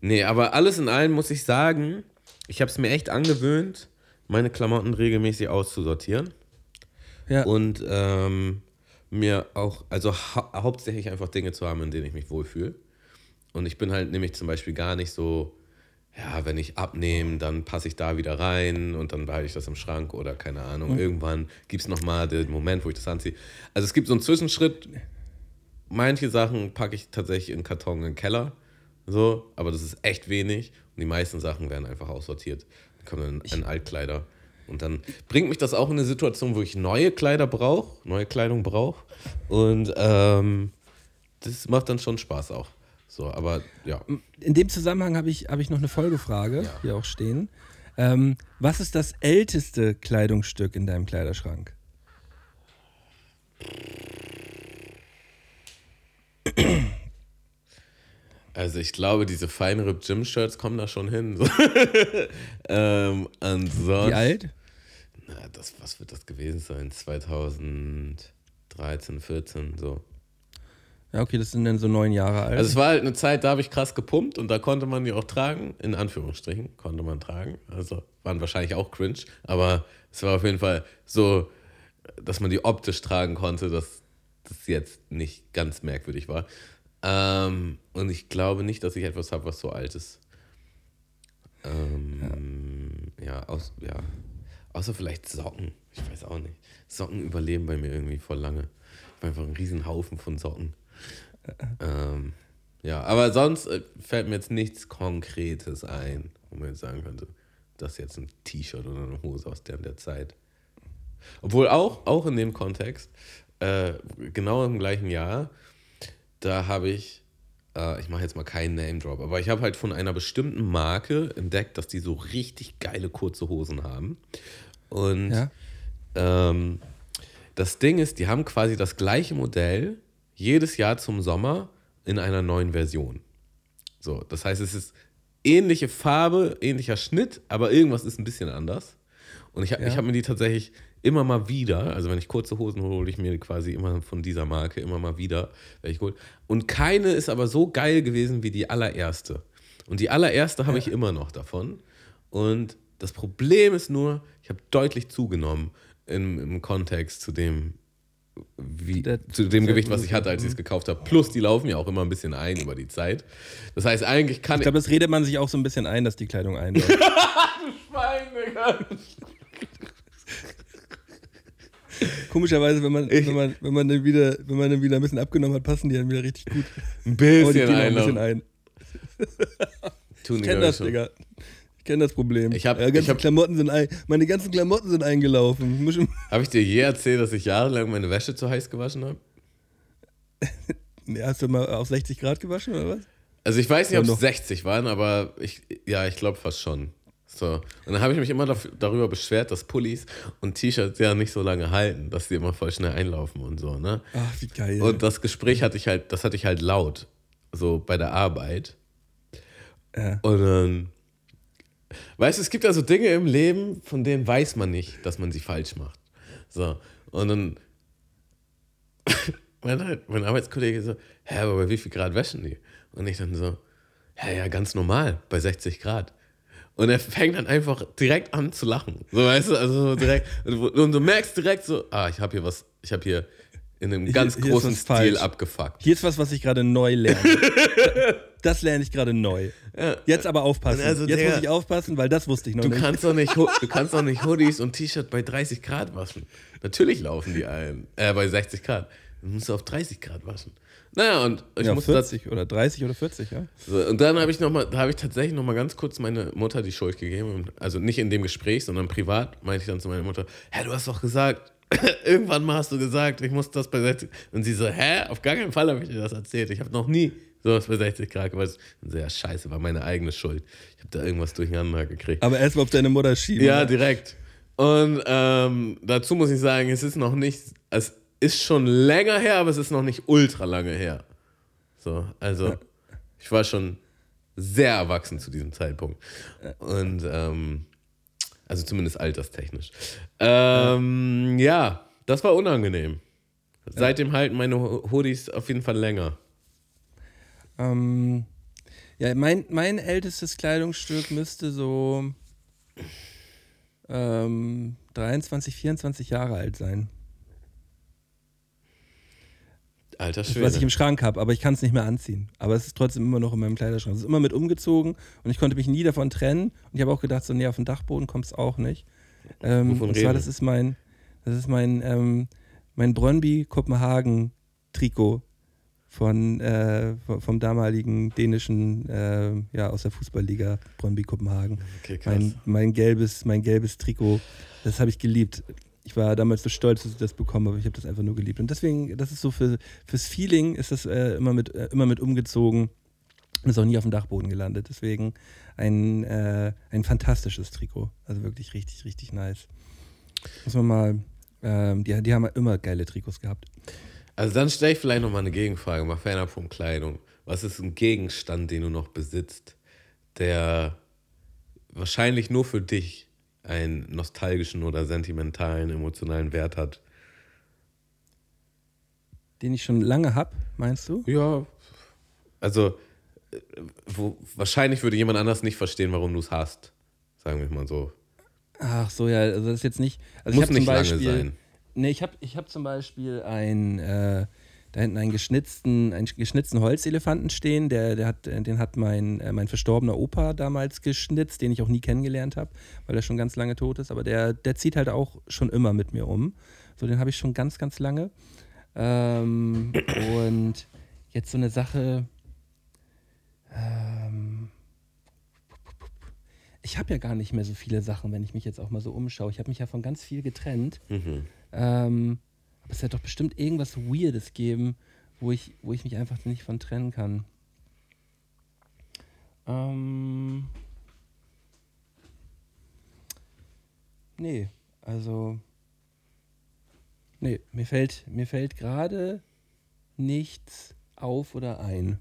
nee, aber alles in allem muss ich sagen, ich habe es mir echt angewöhnt, meine Klamotten regelmäßig auszusortieren. Ja. Und ähm, mir auch, also hau hauptsächlich einfach Dinge zu haben, in denen ich mich wohlfühle. Und ich bin halt nämlich zum Beispiel gar nicht so, ja, wenn ich abnehme, dann passe ich da wieder rein und dann behalte ich das im Schrank oder keine Ahnung. Irgendwann gibt es nochmal den Moment, wo ich das anziehe. Also es gibt so einen Zwischenschritt. Manche Sachen packe ich tatsächlich in Karton in den Keller. So, aber das ist echt wenig. Und die meisten Sachen werden einfach aussortiert. Dann kommen dann in Altkleider. Und dann bringt mich das auch in eine Situation, wo ich neue Kleider brauche, neue Kleidung brauche. Und ähm, das macht dann schon Spaß auch. So, aber ja. In dem Zusammenhang habe ich, hab ich noch eine Folgefrage, hier auch stehen. Ähm, was ist das älteste Kleidungsstück in deinem Kleiderschrank? Also ich glaube, diese feinere Gym-Shirts kommen da schon hin. Ähm, ansonsten. Wie alt? Na, das, was wird das gewesen sein? 2013, 14, so. Ja, okay, das sind dann so neun Jahre alt. Also es war halt eine Zeit, da habe ich krass gepumpt und da konnte man die auch tragen, in Anführungsstrichen, konnte man tragen. Also waren wahrscheinlich auch cringe, aber es war auf jeden Fall so, dass man die optisch tragen konnte, dass das jetzt nicht ganz merkwürdig war. Ähm, und ich glaube nicht, dass ich etwas habe, was so alt ist. Ähm, ja. aus, ja. Außer vielleicht Socken. Ich weiß auch nicht. Socken überleben bei mir irgendwie voll lange. Ich habe einfach einen riesen Haufen von Socken. Ähm, ja, aber sonst äh, fällt mir jetzt nichts Konkretes ein, wo man jetzt sagen könnte, das ist jetzt ein T-Shirt oder eine Hose aus der, der Zeit. Obwohl auch, auch in dem Kontext, äh, genau im gleichen Jahr, da habe ich, äh, ich mache jetzt mal keinen Name-Drop, aber ich habe halt von einer bestimmten Marke entdeckt, dass die so richtig geile kurze Hosen haben. Und Ja. ähm, das Ding ist, die haben quasi das gleiche Modell jedes Jahr zum Sommer in einer neuen Version. So, das heißt, es ist ähnliche Farbe, ähnlicher Schnitt, aber irgendwas ist ein bisschen anders. Und ich habe Ja. ich hab mir die tatsächlich immer mal wieder, also wenn ich kurze Hosen hole, hole ich mir quasi immer von dieser Marke immer mal wieder, welche geholt. Und keine ist aber so geil gewesen wie die allererste. Und die allererste habe ich immer noch davon. Und das Problem ist nur, ich habe deutlich zugenommen im, im Kontext zu dem, wie, Der- zu dem Gewicht, was ich hatte, als ich es gekauft habe. Plus, die laufen ja auch immer ein bisschen ein über die Zeit. Das heißt, eigentlich kann ich glaube, das redet man sich auch so ein bisschen ein, dass die Kleidung einläuft. Komischerweise, wenn man, wenn man, wenn man dann wieder, wenn man dann wieder ein bisschen abgenommen hat, passen die dann wieder richtig gut. ein bisschen ein bisschen ein. Tun Ich kenne das, schon. Digga. Ich kenne das Problem. Ich hab- ja, ich hab- Klamotten sind ein, meine ganzen Klamotten sind eingelaufen. Ich- Habe ich dir je erzählt, dass ich jahrelang meine Wäsche zu heiß gewaschen habe? Hast du mal auf 60 Grad gewaschen oder was? Also ich weiß nicht, ob es noch. 60 waren, aber ich, ja, ich glaube fast schon. So. Und dann habe ich mich immer dafür, darüber beschwert, dass Pullis und T-Shirts ja nicht so lange halten, dass die immer voll schnell einlaufen und so, ne? Ach, wie geil. Und das Gespräch hatte ich halt, das hatte ich halt laut, so bei der Arbeit. Ja. Und dann, weißt du, es gibt ja so Dinge im Leben, von denen weiß man nicht, dass man sie falsch macht. So. Und dann, mein, mein Arbeitskollege so, hä, aber bei wie viel Grad wäschen die? Und ich dann so, ja, ja, ganz normal, bei 60 Grad. Und er fängt dann einfach direkt an zu lachen. So, weißt du, also so direkt. Und du- du merkst direkt so, ah, ich habe hier was, ich habe hier in einem Hier- ganz hier ist großen Stil falsch. abgefuckt. Hier ist was, was ich gerade neu lerne. das lerne ich gerade neu. Jetzt aber aufpassen. Also, Jetzt Digga, muss ich aufpassen, weil das wusste ich noch Du nicht. kannst doch nicht, du kannst doch nicht Hoodies und T-Shirt bei 30 Grad waschen. Natürlich laufen die ein. Äh, bei 60 Grad. Dann musst du auf 30 Grad waschen. Naja, und ich ja, musste das, 40 oder 30 oder 40, ja. so, und dann habe ich noch mal, da habe ich tatsächlich noch mal ganz kurz meine Mutter die Schuld gegeben. Also nicht in dem Gespräch, sondern privat meinte ich dann zu meiner Mutter, hä, du hast doch gesagt, irgendwann mal hast du gesagt, ich muss das bei 60. Und sie so, hä, auf gar keinen Fall habe ich dir das erzählt. Ich habe noch nie sowas bei 60 Grad gemacht. Und so, ja, scheiße, war meine eigene Schuld. Ich habe da irgendwas durcheinander gekriegt. Aber erstmal auf deine Mutter schieben. Ja, direkt. Und ähm, dazu muss ich sagen, es ist noch nicht, es ist schon länger her, aber es ist noch nicht ultra lange her. So, also ich war schon sehr erwachsen zu diesem Zeitpunkt. Und ähm, also zumindest alterstechnisch. Ähm, ja, das war unangenehm. Seitdem halten meine Ho- Hoodies auf jeden Fall länger. Ähm, ja, mein, mein ältestes Kleidungsstück müsste so ähm, 23, 24 Jahre alt sein. Alter Das, was ich Schwede. im Schrank habe, aber ich kann es nicht mehr anziehen. Aber es ist trotzdem immer noch in meinem Kleiderschrank. Es ist immer mit umgezogen und ich konnte mich nie davon trennen. Und ich habe auch gedacht, so nee, auf den Dachboden kommt es auch nicht. Ähm, Wovon und reden zwar, wir? das ist mein, das ist mein, ähm, mein Brøndby Kopenhagen Trikot von, äh, vom- damaligen dänischen, äh, ja, aus der Fußballliga Brøndby Kopenhagen. Okay. Mein, mein, gelbes, mein gelbes Trikot, das habe ich geliebt. Ich war damals so stolz, dass ich das bekommen habe, ich habe das einfach nur geliebt. Und deswegen, das ist so für, fürs Feeling, ist das äh, immer, mit, äh, immer mit umgezogen ist auch nie auf dem Dachboden gelandet. Deswegen ein, äh, ein fantastisches Trikot. Also wirklich richtig, richtig nice. Muss man mal, ähm, die, die haben immer geile Trikots gehabt. Also dann stelle ich vielleicht nochmal eine Gegenfrage, mal fernab von Kleidung. Was ist ein Gegenstand, den du noch besitzt, der wahrscheinlich nur für dich einen nostalgischen oder sentimentalen, emotionalen Wert hat? Den ich schon lange habe, meinst du? Ja, also äh, wo, wahrscheinlich würde jemand anders nicht verstehen, warum du es hast. Sagen wir mal so. Ach so, ja, also das ist jetzt nicht. Also Muss ich nicht zum lange Beispiel, sein. Nee, ich habe ich hab zum Beispiel ein, äh, da hinten einen geschnitzten, einen geschnitzten Holzelefanten stehen, der, der hat, den hat mein, äh, mein verstorbener Opa damals geschnitzt, den ich auch nie kennengelernt habe, weil er schon ganz lange tot ist, aber der, der zieht halt auch schon immer mit mir um. So, den habe ich schon ganz, ganz lange. Ähm, und jetzt so eine Sache. Ähm, ich habe ja gar nicht mehr so viele Sachen, wenn ich mich jetzt auch mal so umschaue. Ich habe mich ja von ganz viel getrennt. Mhm. Ähm, es wird doch bestimmt irgendwas Weirdes geben, wo ich, wo ich mich einfach nicht von trennen kann. Ähm, nee, also. Nee, mir fällt, mir fällt gerade nichts auf oder ein.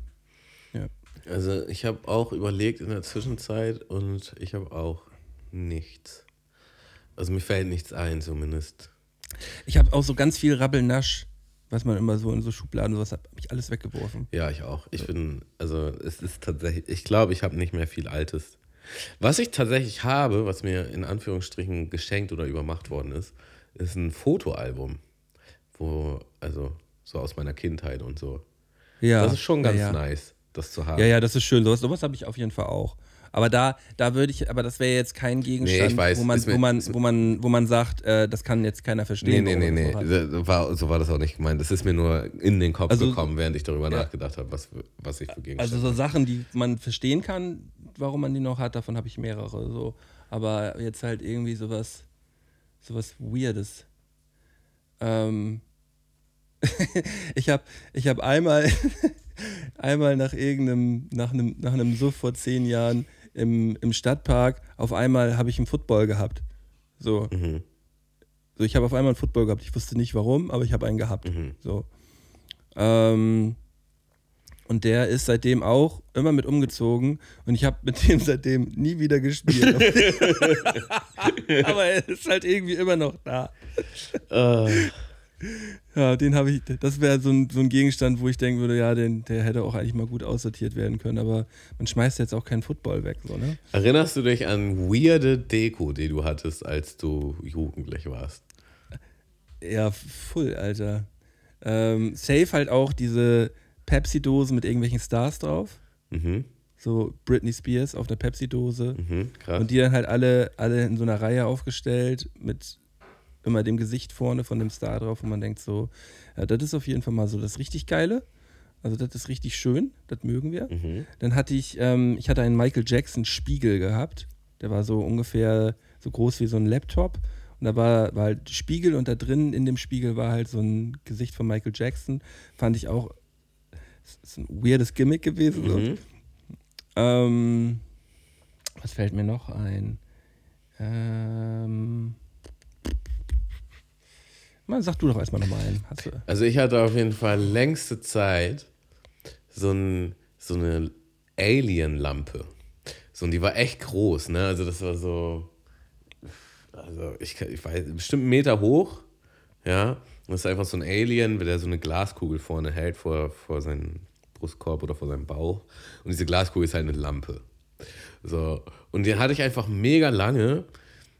Also ich habe auch überlegt in der Zwischenzeit und ich habe auch nichts. Also mir fällt nichts ein zumindest. Ich habe auch so ganz viel Rabbelnasch, was man immer so in so Schubladen sowas hat, habe ich alles weggeworfen. Ja, ich auch. Ich bin, also es ist tatsächlich, ich glaube, ich habe nicht mehr viel Altes. Was ich tatsächlich habe, was mir in Anführungsstrichen geschenkt oder übermacht worden ist, ist ein Fotoalbum. Wo, also so aus meiner Kindheit und so. Ja, Das ist schon ganz ja, ja. nice, das zu haben. Ja, ja, das ist schön. Sowas, sowas habe ich auf jeden Fall auch. Aber da, da würde ich, aber das wäre jetzt kein Gegenstand, Nee, weiß. wo, man, wo, man, wo, man, wo man sagt, äh, das kann jetzt keiner Nee, verstehen. nee, nee, nee. hat. So war, so war das auch nicht gemeint. Das ist mir nur in den Kopf Also- gekommen, während ich darüber Ja. nachgedacht habe, was, was ich für Gegenstände Also so Sachen, die man verstehen kann, warum man die noch hat, davon habe ich mehrere. So. Aber jetzt halt irgendwie sowas, sowas Weirdes. Ähm ich habe ich hab einmal, einmal nach irgendeinem, nach einem, nach einem Suff vor zehn Jahren im, im Stadtpark, auf einmal habe ich einen Football gehabt. So. Mhm. So, ich habe auf einmal einen Football gehabt. Ich wusste nicht warum, aber ich habe einen gehabt. Mhm. So. Ähm, und der ist seitdem auch immer mit umgezogen und ich habe mit dem seitdem nie wieder gespielt. aber er ist halt irgendwie immer noch da. Äh, Ja, den habe ich, das wäre so ein, so ein Gegenstand, wo ich denken würde, ja, den, der hätte auch eigentlich mal gut aussortiert werden können, aber man schmeißt jetzt auch keinen Football weg, so, ne? erinnerst du dich an weirde Deko, die du hattest, als du jugendlich warst? Ja, full, Alter. Ähm, safe halt auch diese Pepsi-Dosen mit irgendwelchen Stars drauf. Mhm. So Britney Spears auf der Pepsi-Dose. Mhm. Krass. Und die dann halt alle, alle in so einer Reihe aufgestellt mit immer dem Gesicht vorne von dem Star drauf, wo man denkt so, ja, das ist auf jeden Fall mal so das richtig Geile. Also das ist richtig schön, das mögen wir. Mhm. Dann hatte ich, ähm, ich hatte einen Michael Jackson Spiegel gehabt. Der war so ungefähr so groß wie so ein Laptop. Und da war, war halt Spiegel und da drin in dem Spiegel war halt so ein Gesicht von Michael Jackson. Fand ich auch, ist ein weirdes Gimmick gewesen. Mhm. Ähm, was fällt mir noch ein? Ähm, mal, sag du doch erstmal nochmal einen. Also ich hatte auf jeden Fall längste Zeit so, ein, so eine Alien-Lampe. So, und die war echt groß, ne? Also das war so, also ich, ich weiß, bestimmt einen Meter hoch, ja. Und das ist einfach so ein Alien, der so eine Glaskugel vorne hält vor, vor seinem Brustkorb oder vor seinem Bauch. Und diese Glaskugel ist halt eine Lampe. So, und den hatte ich einfach mega lange.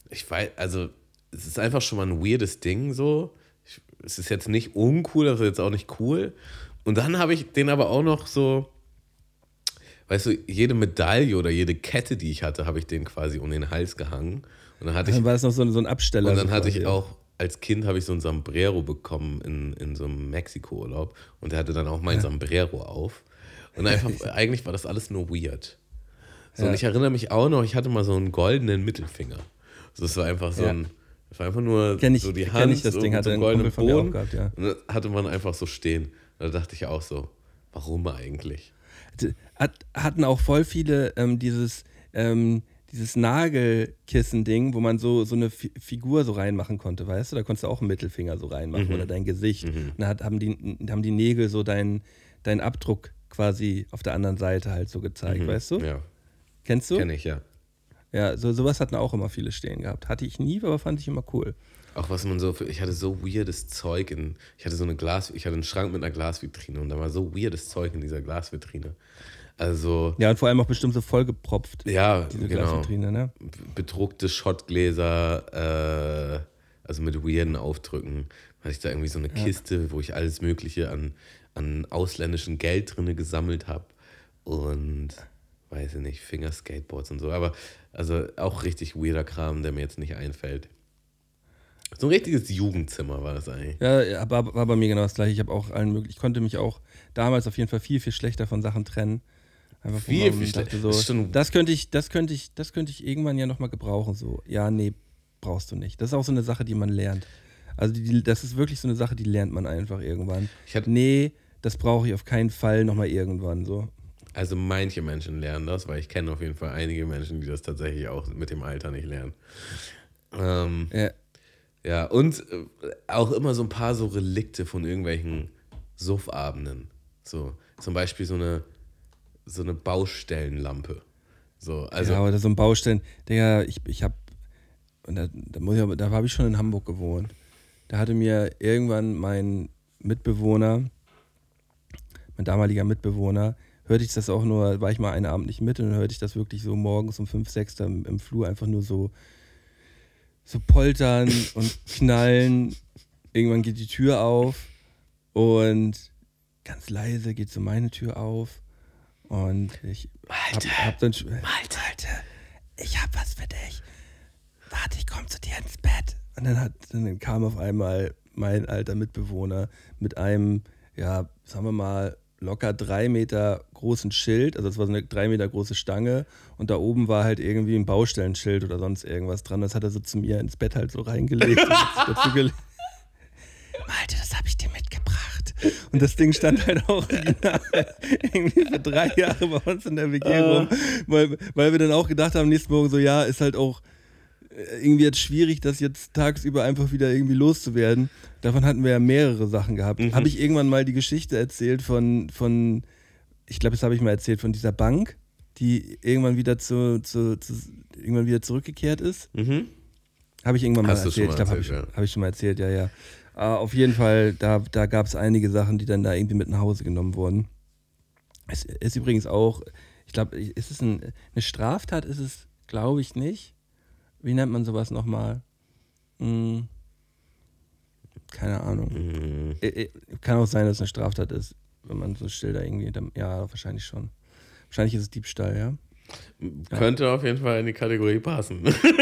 Ich weiß, also, es ist einfach schon mal ein weirdes Ding so. Ich, es ist jetzt nicht uncool, aber jetzt auch nicht cool. Und dann habe ich den aber auch noch so, weißt du, jede Medaille oder jede Kette, die ich hatte, habe ich den quasi um den Hals gehangen. Und dann hatte ich, Dann war es noch so, ein- so ein Absteller. und dann hatte ich auch, als Kind habe ich so ein Sombrero bekommen in, in so einem Mexiko-Urlaub. Und der hatte dann auch mein Sombrero auf. Und einfach, eigentlich war das alles nur weird. So, Und Ja. ich erinnere mich auch noch, ich hatte mal so einen goldenen Mittelfinger. Also es war einfach so Ja. ein, es war einfach nur Kenn ich- so die kenn Hand, ich, das Ding hatte so einem ein goldenen Boden. gehabt, ja. Und hatte man einfach so stehen. Da dachte ich auch so, warum eigentlich? Hat, hatten auch voll viele ähm, dieses, ähm, dieses Nagelkissen-Ding, wo man so, so eine Fi Figur so reinmachen konnte, weißt du? Da konntest du auch einen Mittelfinger so reinmachen Mhm. oder dein Gesicht. Und dann hat, haben, die, haben die Nägel so deinen deinen Abdruck quasi auf der anderen Seite halt so gezeigt, weißt du? Mhm. Ja, Kennst du? kenne ich, ja. Ja, so, sowas hatten auch immer viele stehen gehabt. Hatte ich nie, aber fand ich immer cool. Auch was man so für, ich hatte so weirdes Zeug in, ich hatte so eine Glas, ich hatte einen Schrank mit einer Glasvitrine und da war so weirdes Zeug in dieser Glasvitrine. Also, Ja, und vor allem auch bestimmt so vollgepropft, ja, diese genau. Glasvitrine, ne? Bedruckte Schottgläser, äh, also mit weirden Aufdrücken. Hatte ich da irgendwie so eine Kiste, wo ich alles Mögliche an, an ausländischen Geld drinne gesammelt habe. Und weiß ich nicht, Fingerskateboards und so. Aber also auch richtig weirder Kram, der mir jetzt nicht einfällt. So ein richtiges Jugendzimmer war das eigentlich. Ja, aber war bei mir genau das gleiche. Ich habe auch allen möglichen, ich konnte mich auch damals auf jeden Fall viel, viel schlechter von Sachen trennen. Einfach Viel, viel schlechter. So, Das das könnte ich, das könnte ich, das könnte ich irgendwann ja nochmal gebrauchen. So, ja, nee, brauchst du nicht. Das ist auch so eine Sache, die man lernt. Also die, das ist wirklich so eine Sache, die lernt man einfach irgendwann. Ich hatte- nee, das brauche ich auf keinen Fall nochmal irgendwann. So. Also manche Menschen lernen das, weil ich kenne auf jeden Fall einige Menschen, die das tatsächlich auch mit dem Alter nicht lernen. Ähm, Ja, ja, und äh, auch immer so ein paar so Relikte von irgendwelchen Suffabenden. So, zum Beispiel so eine, so eine Baustellenlampe. So, also, ja, oder so ein Baustellen. Digga, ich, ich habe, da, da, muss ich aber- da habe ich schon in Hamburg gewohnt. Da hatte mir irgendwann mein Mitbewohner, mein damaliger Mitbewohner, hörte ich das auch nur, war ich mal einen Abend nicht mit und dann hörte ich das wirklich so morgens um 5, 6 da im, im Flur einfach nur so, so poltern und knallen. Irgendwann geht die Tür auf und ganz leise geht so meine Tür auf und ich hab, hab dann sch- Malte, ich hab was für dich. Warte, ich komm zu dir ins Bett. Und dann, hat, dann kam auf einmal mein alter Mitbewohner mit einem, ja, sagen wir mal, locker drei Meter großen Schild. Also es war so eine drei Meter große Stange und da oben war halt irgendwie ein Baustellenschild oder sonst irgendwas dran. Das hat er so zu mir ins Bett halt so reingelegt dazu gelegt. Malte, das habe ich dir mitgebracht. Und das Ding stand halt auch irgendwie für drei Jahre bei uns in der WG rum, weil, weil wir dann auch gedacht haben, nächsten Morgen so, ja, ist halt auch irgendwie jetzt schwierig, das jetzt tagsüber einfach wieder irgendwie loszuwerden. Davon hatten wir ja mehrere Sachen gehabt. Habe ich irgendwann mal die Geschichte erzählt von, von ich glaube, das habe ich mal erzählt, von dieser Bank, die irgendwann wieder zu, zu, zu irgendwann wieder zurückgekehrt ist. mhm. Habe ich irgendwann mal Hast erzählt. mal ich glaube, habe ich, ja. hab ich schon mal erzählt, ja, ja. Äh, auf jeden Fall, da, da gab es einige Sachen, die dann da irgendwie mit nach Hause genommen wurden. Es ist übrigens auch, ich glaube, ist es ein, eine Straftat? Ist es, glaube ich, nicht. Wie nennt man sowas nochmal? Hm, keine Ahnung. Mhm. Kann auch sein, dass es eine Straftat ist, wenn man so Schilder irgendwie. dann- Ja, wahrscheinlich schon. Wahrscheinlich ist es Diebstahl, ja. Könnte auf jeden Fall in die Kategorie passen. Wahrscheinlich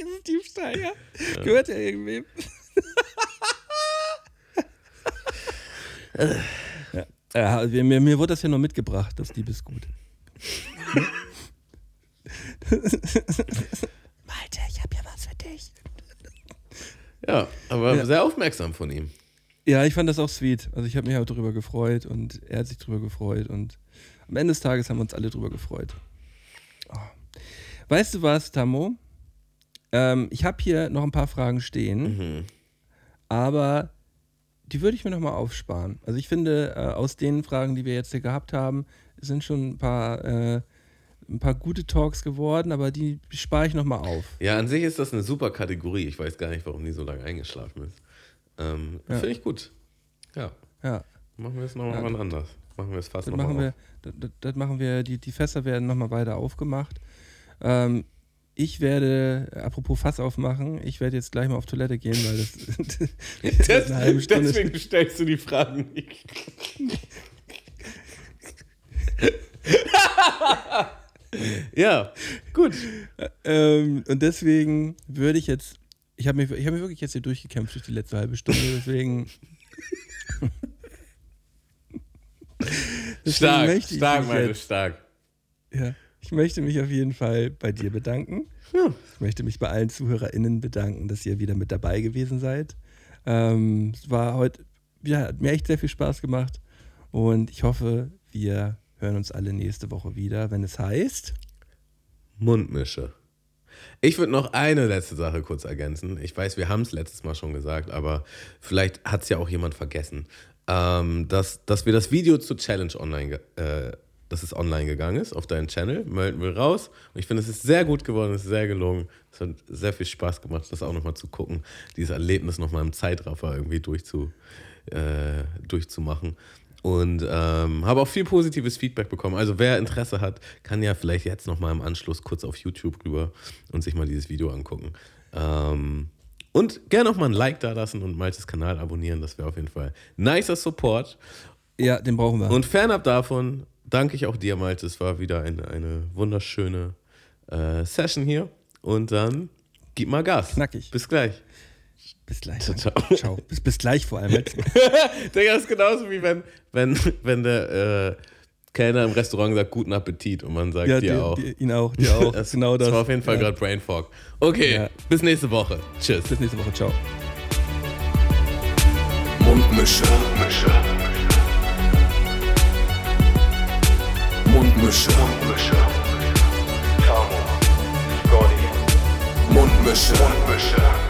ist es Diebstahl, ja. Gehört ja irgendwem. ja. Ja, mir, mir wurde das ja nur mitgebracht, das Diebesgut. Malte, ich hab ja was für dich. ja, aber Ja. sehr aufmerksam von ihm. Ja, ich fand das auch sweet. Also ich habe mich auch darüber gefreut und er hat sich darüber gefreut und am Ende des Tages haben wir uns alle darüber gefreut. Oh. Weißt du was, Tammo? Ähm, ich habe hier noch ein paar Fragen stehen, Mhm. aber die würde ich mir nochmal aufsparen. Also ich finde, äh, aus den Fragen, die wir jetzt hier gehabt haben, sind schon ein paar, äh, ein paar gute Talks geworden, aber die spare ich nochmal auf. Ja, an sich ist das eine super Kategorie. Ich weiß gar nicht, warum die so lange eingeschlafen ist. Ähm, Ja. Finde ich gut. Ja. Ja, Machen wir es nochmal Ja. anders. Machen wir es fast das nochmal machen wir, das, das- das machen wir, die, die Fässer werden nochmal weiter aufgemacht. Ähm, ich werde, apropos Fass aufmachen, ich werde jetzt gleich mal auf Toilette gehen, weil das, das eine halbe Stunde ist. Deswegen stellst du die Fragen nicht. ja, gut. Ähm, und deswegen würde ich jetzt, ich habe mich, ich hab mich wirklich jetzt hier durchgekämpft durch die letzte halbe Stunde, deswegen. deswegen Stark, stark, meine, jetzt, stark. ja, ich möchte mich auf jeden Fall bei dir bedanken. Ich möchte mich bei allen ZuhörerInnen bedanken, dass ihr wieder mit dabei gewesen seid. Ähm, es war heute, ja, hat mir echt sehr viel Spaß gemacht und ich hoffe, wir hören uns alle nächste Woche wieder, wenn es heißt. Mundmische. Ich würde noch eine letzte Sache kurz ergänzen. Ich weiß, wir haben es letztes Mal schon gesagt, aber vielleicht hat es ja auch jemand vergessen, ähm, dass, dass wir das Video zur Challenge online, äh, dass es online gegangen ist auf deinen Channel, melden wir raus. Und ich finde, es ist sehr gut geworden, es ist sehr gelungen. Es hat sehr viel Spaß gemacht, das auch nochmal zu gucken, dieses Erlebnis nochmal im Zeitraffer irgendwie durchzu, äh, durchzumachen. Und ähm, habe auch viel positives Feedback bekommen. Also wer Interesse hat, kann ja vielleicht jetzt nochmal im Anschluss kurz auf YouTube rüber und sich mal dieses Video angucken. Ähm, und gerne auch mal ein Like da lassen und Maltes Kanal abonnieren. Das wäre auf jeden Fall nicer Support. Ja, den brauchen wir. Und fernab davon danke ich auch dir, Malte. Es war wieder eine, eine wunderschöne äh, Session hier. Und dann gib mal Gas. Knackig. Bis gleich. Bis gleich. Ciao, ciao. Ciao. Bis, bis gleich vor allem. Digga, das ist genauso wie wenn, wenn, wenn der äh, Kellner im Restaurant sagt, guten Appetit und man sagt Ja, dir dir- auch. dir- ihn auch, dir auch. Das, genau das. das war auf jeden Fall Ja. gerade Brain Fog. Okay, Ja. bis nächste Woche. Tschüss. Bis nächste Woche. Ciao. Mundmische. Mundmische. Mundmische. Mundmische. Tamo. Scotty. Mundmische. Mundmische.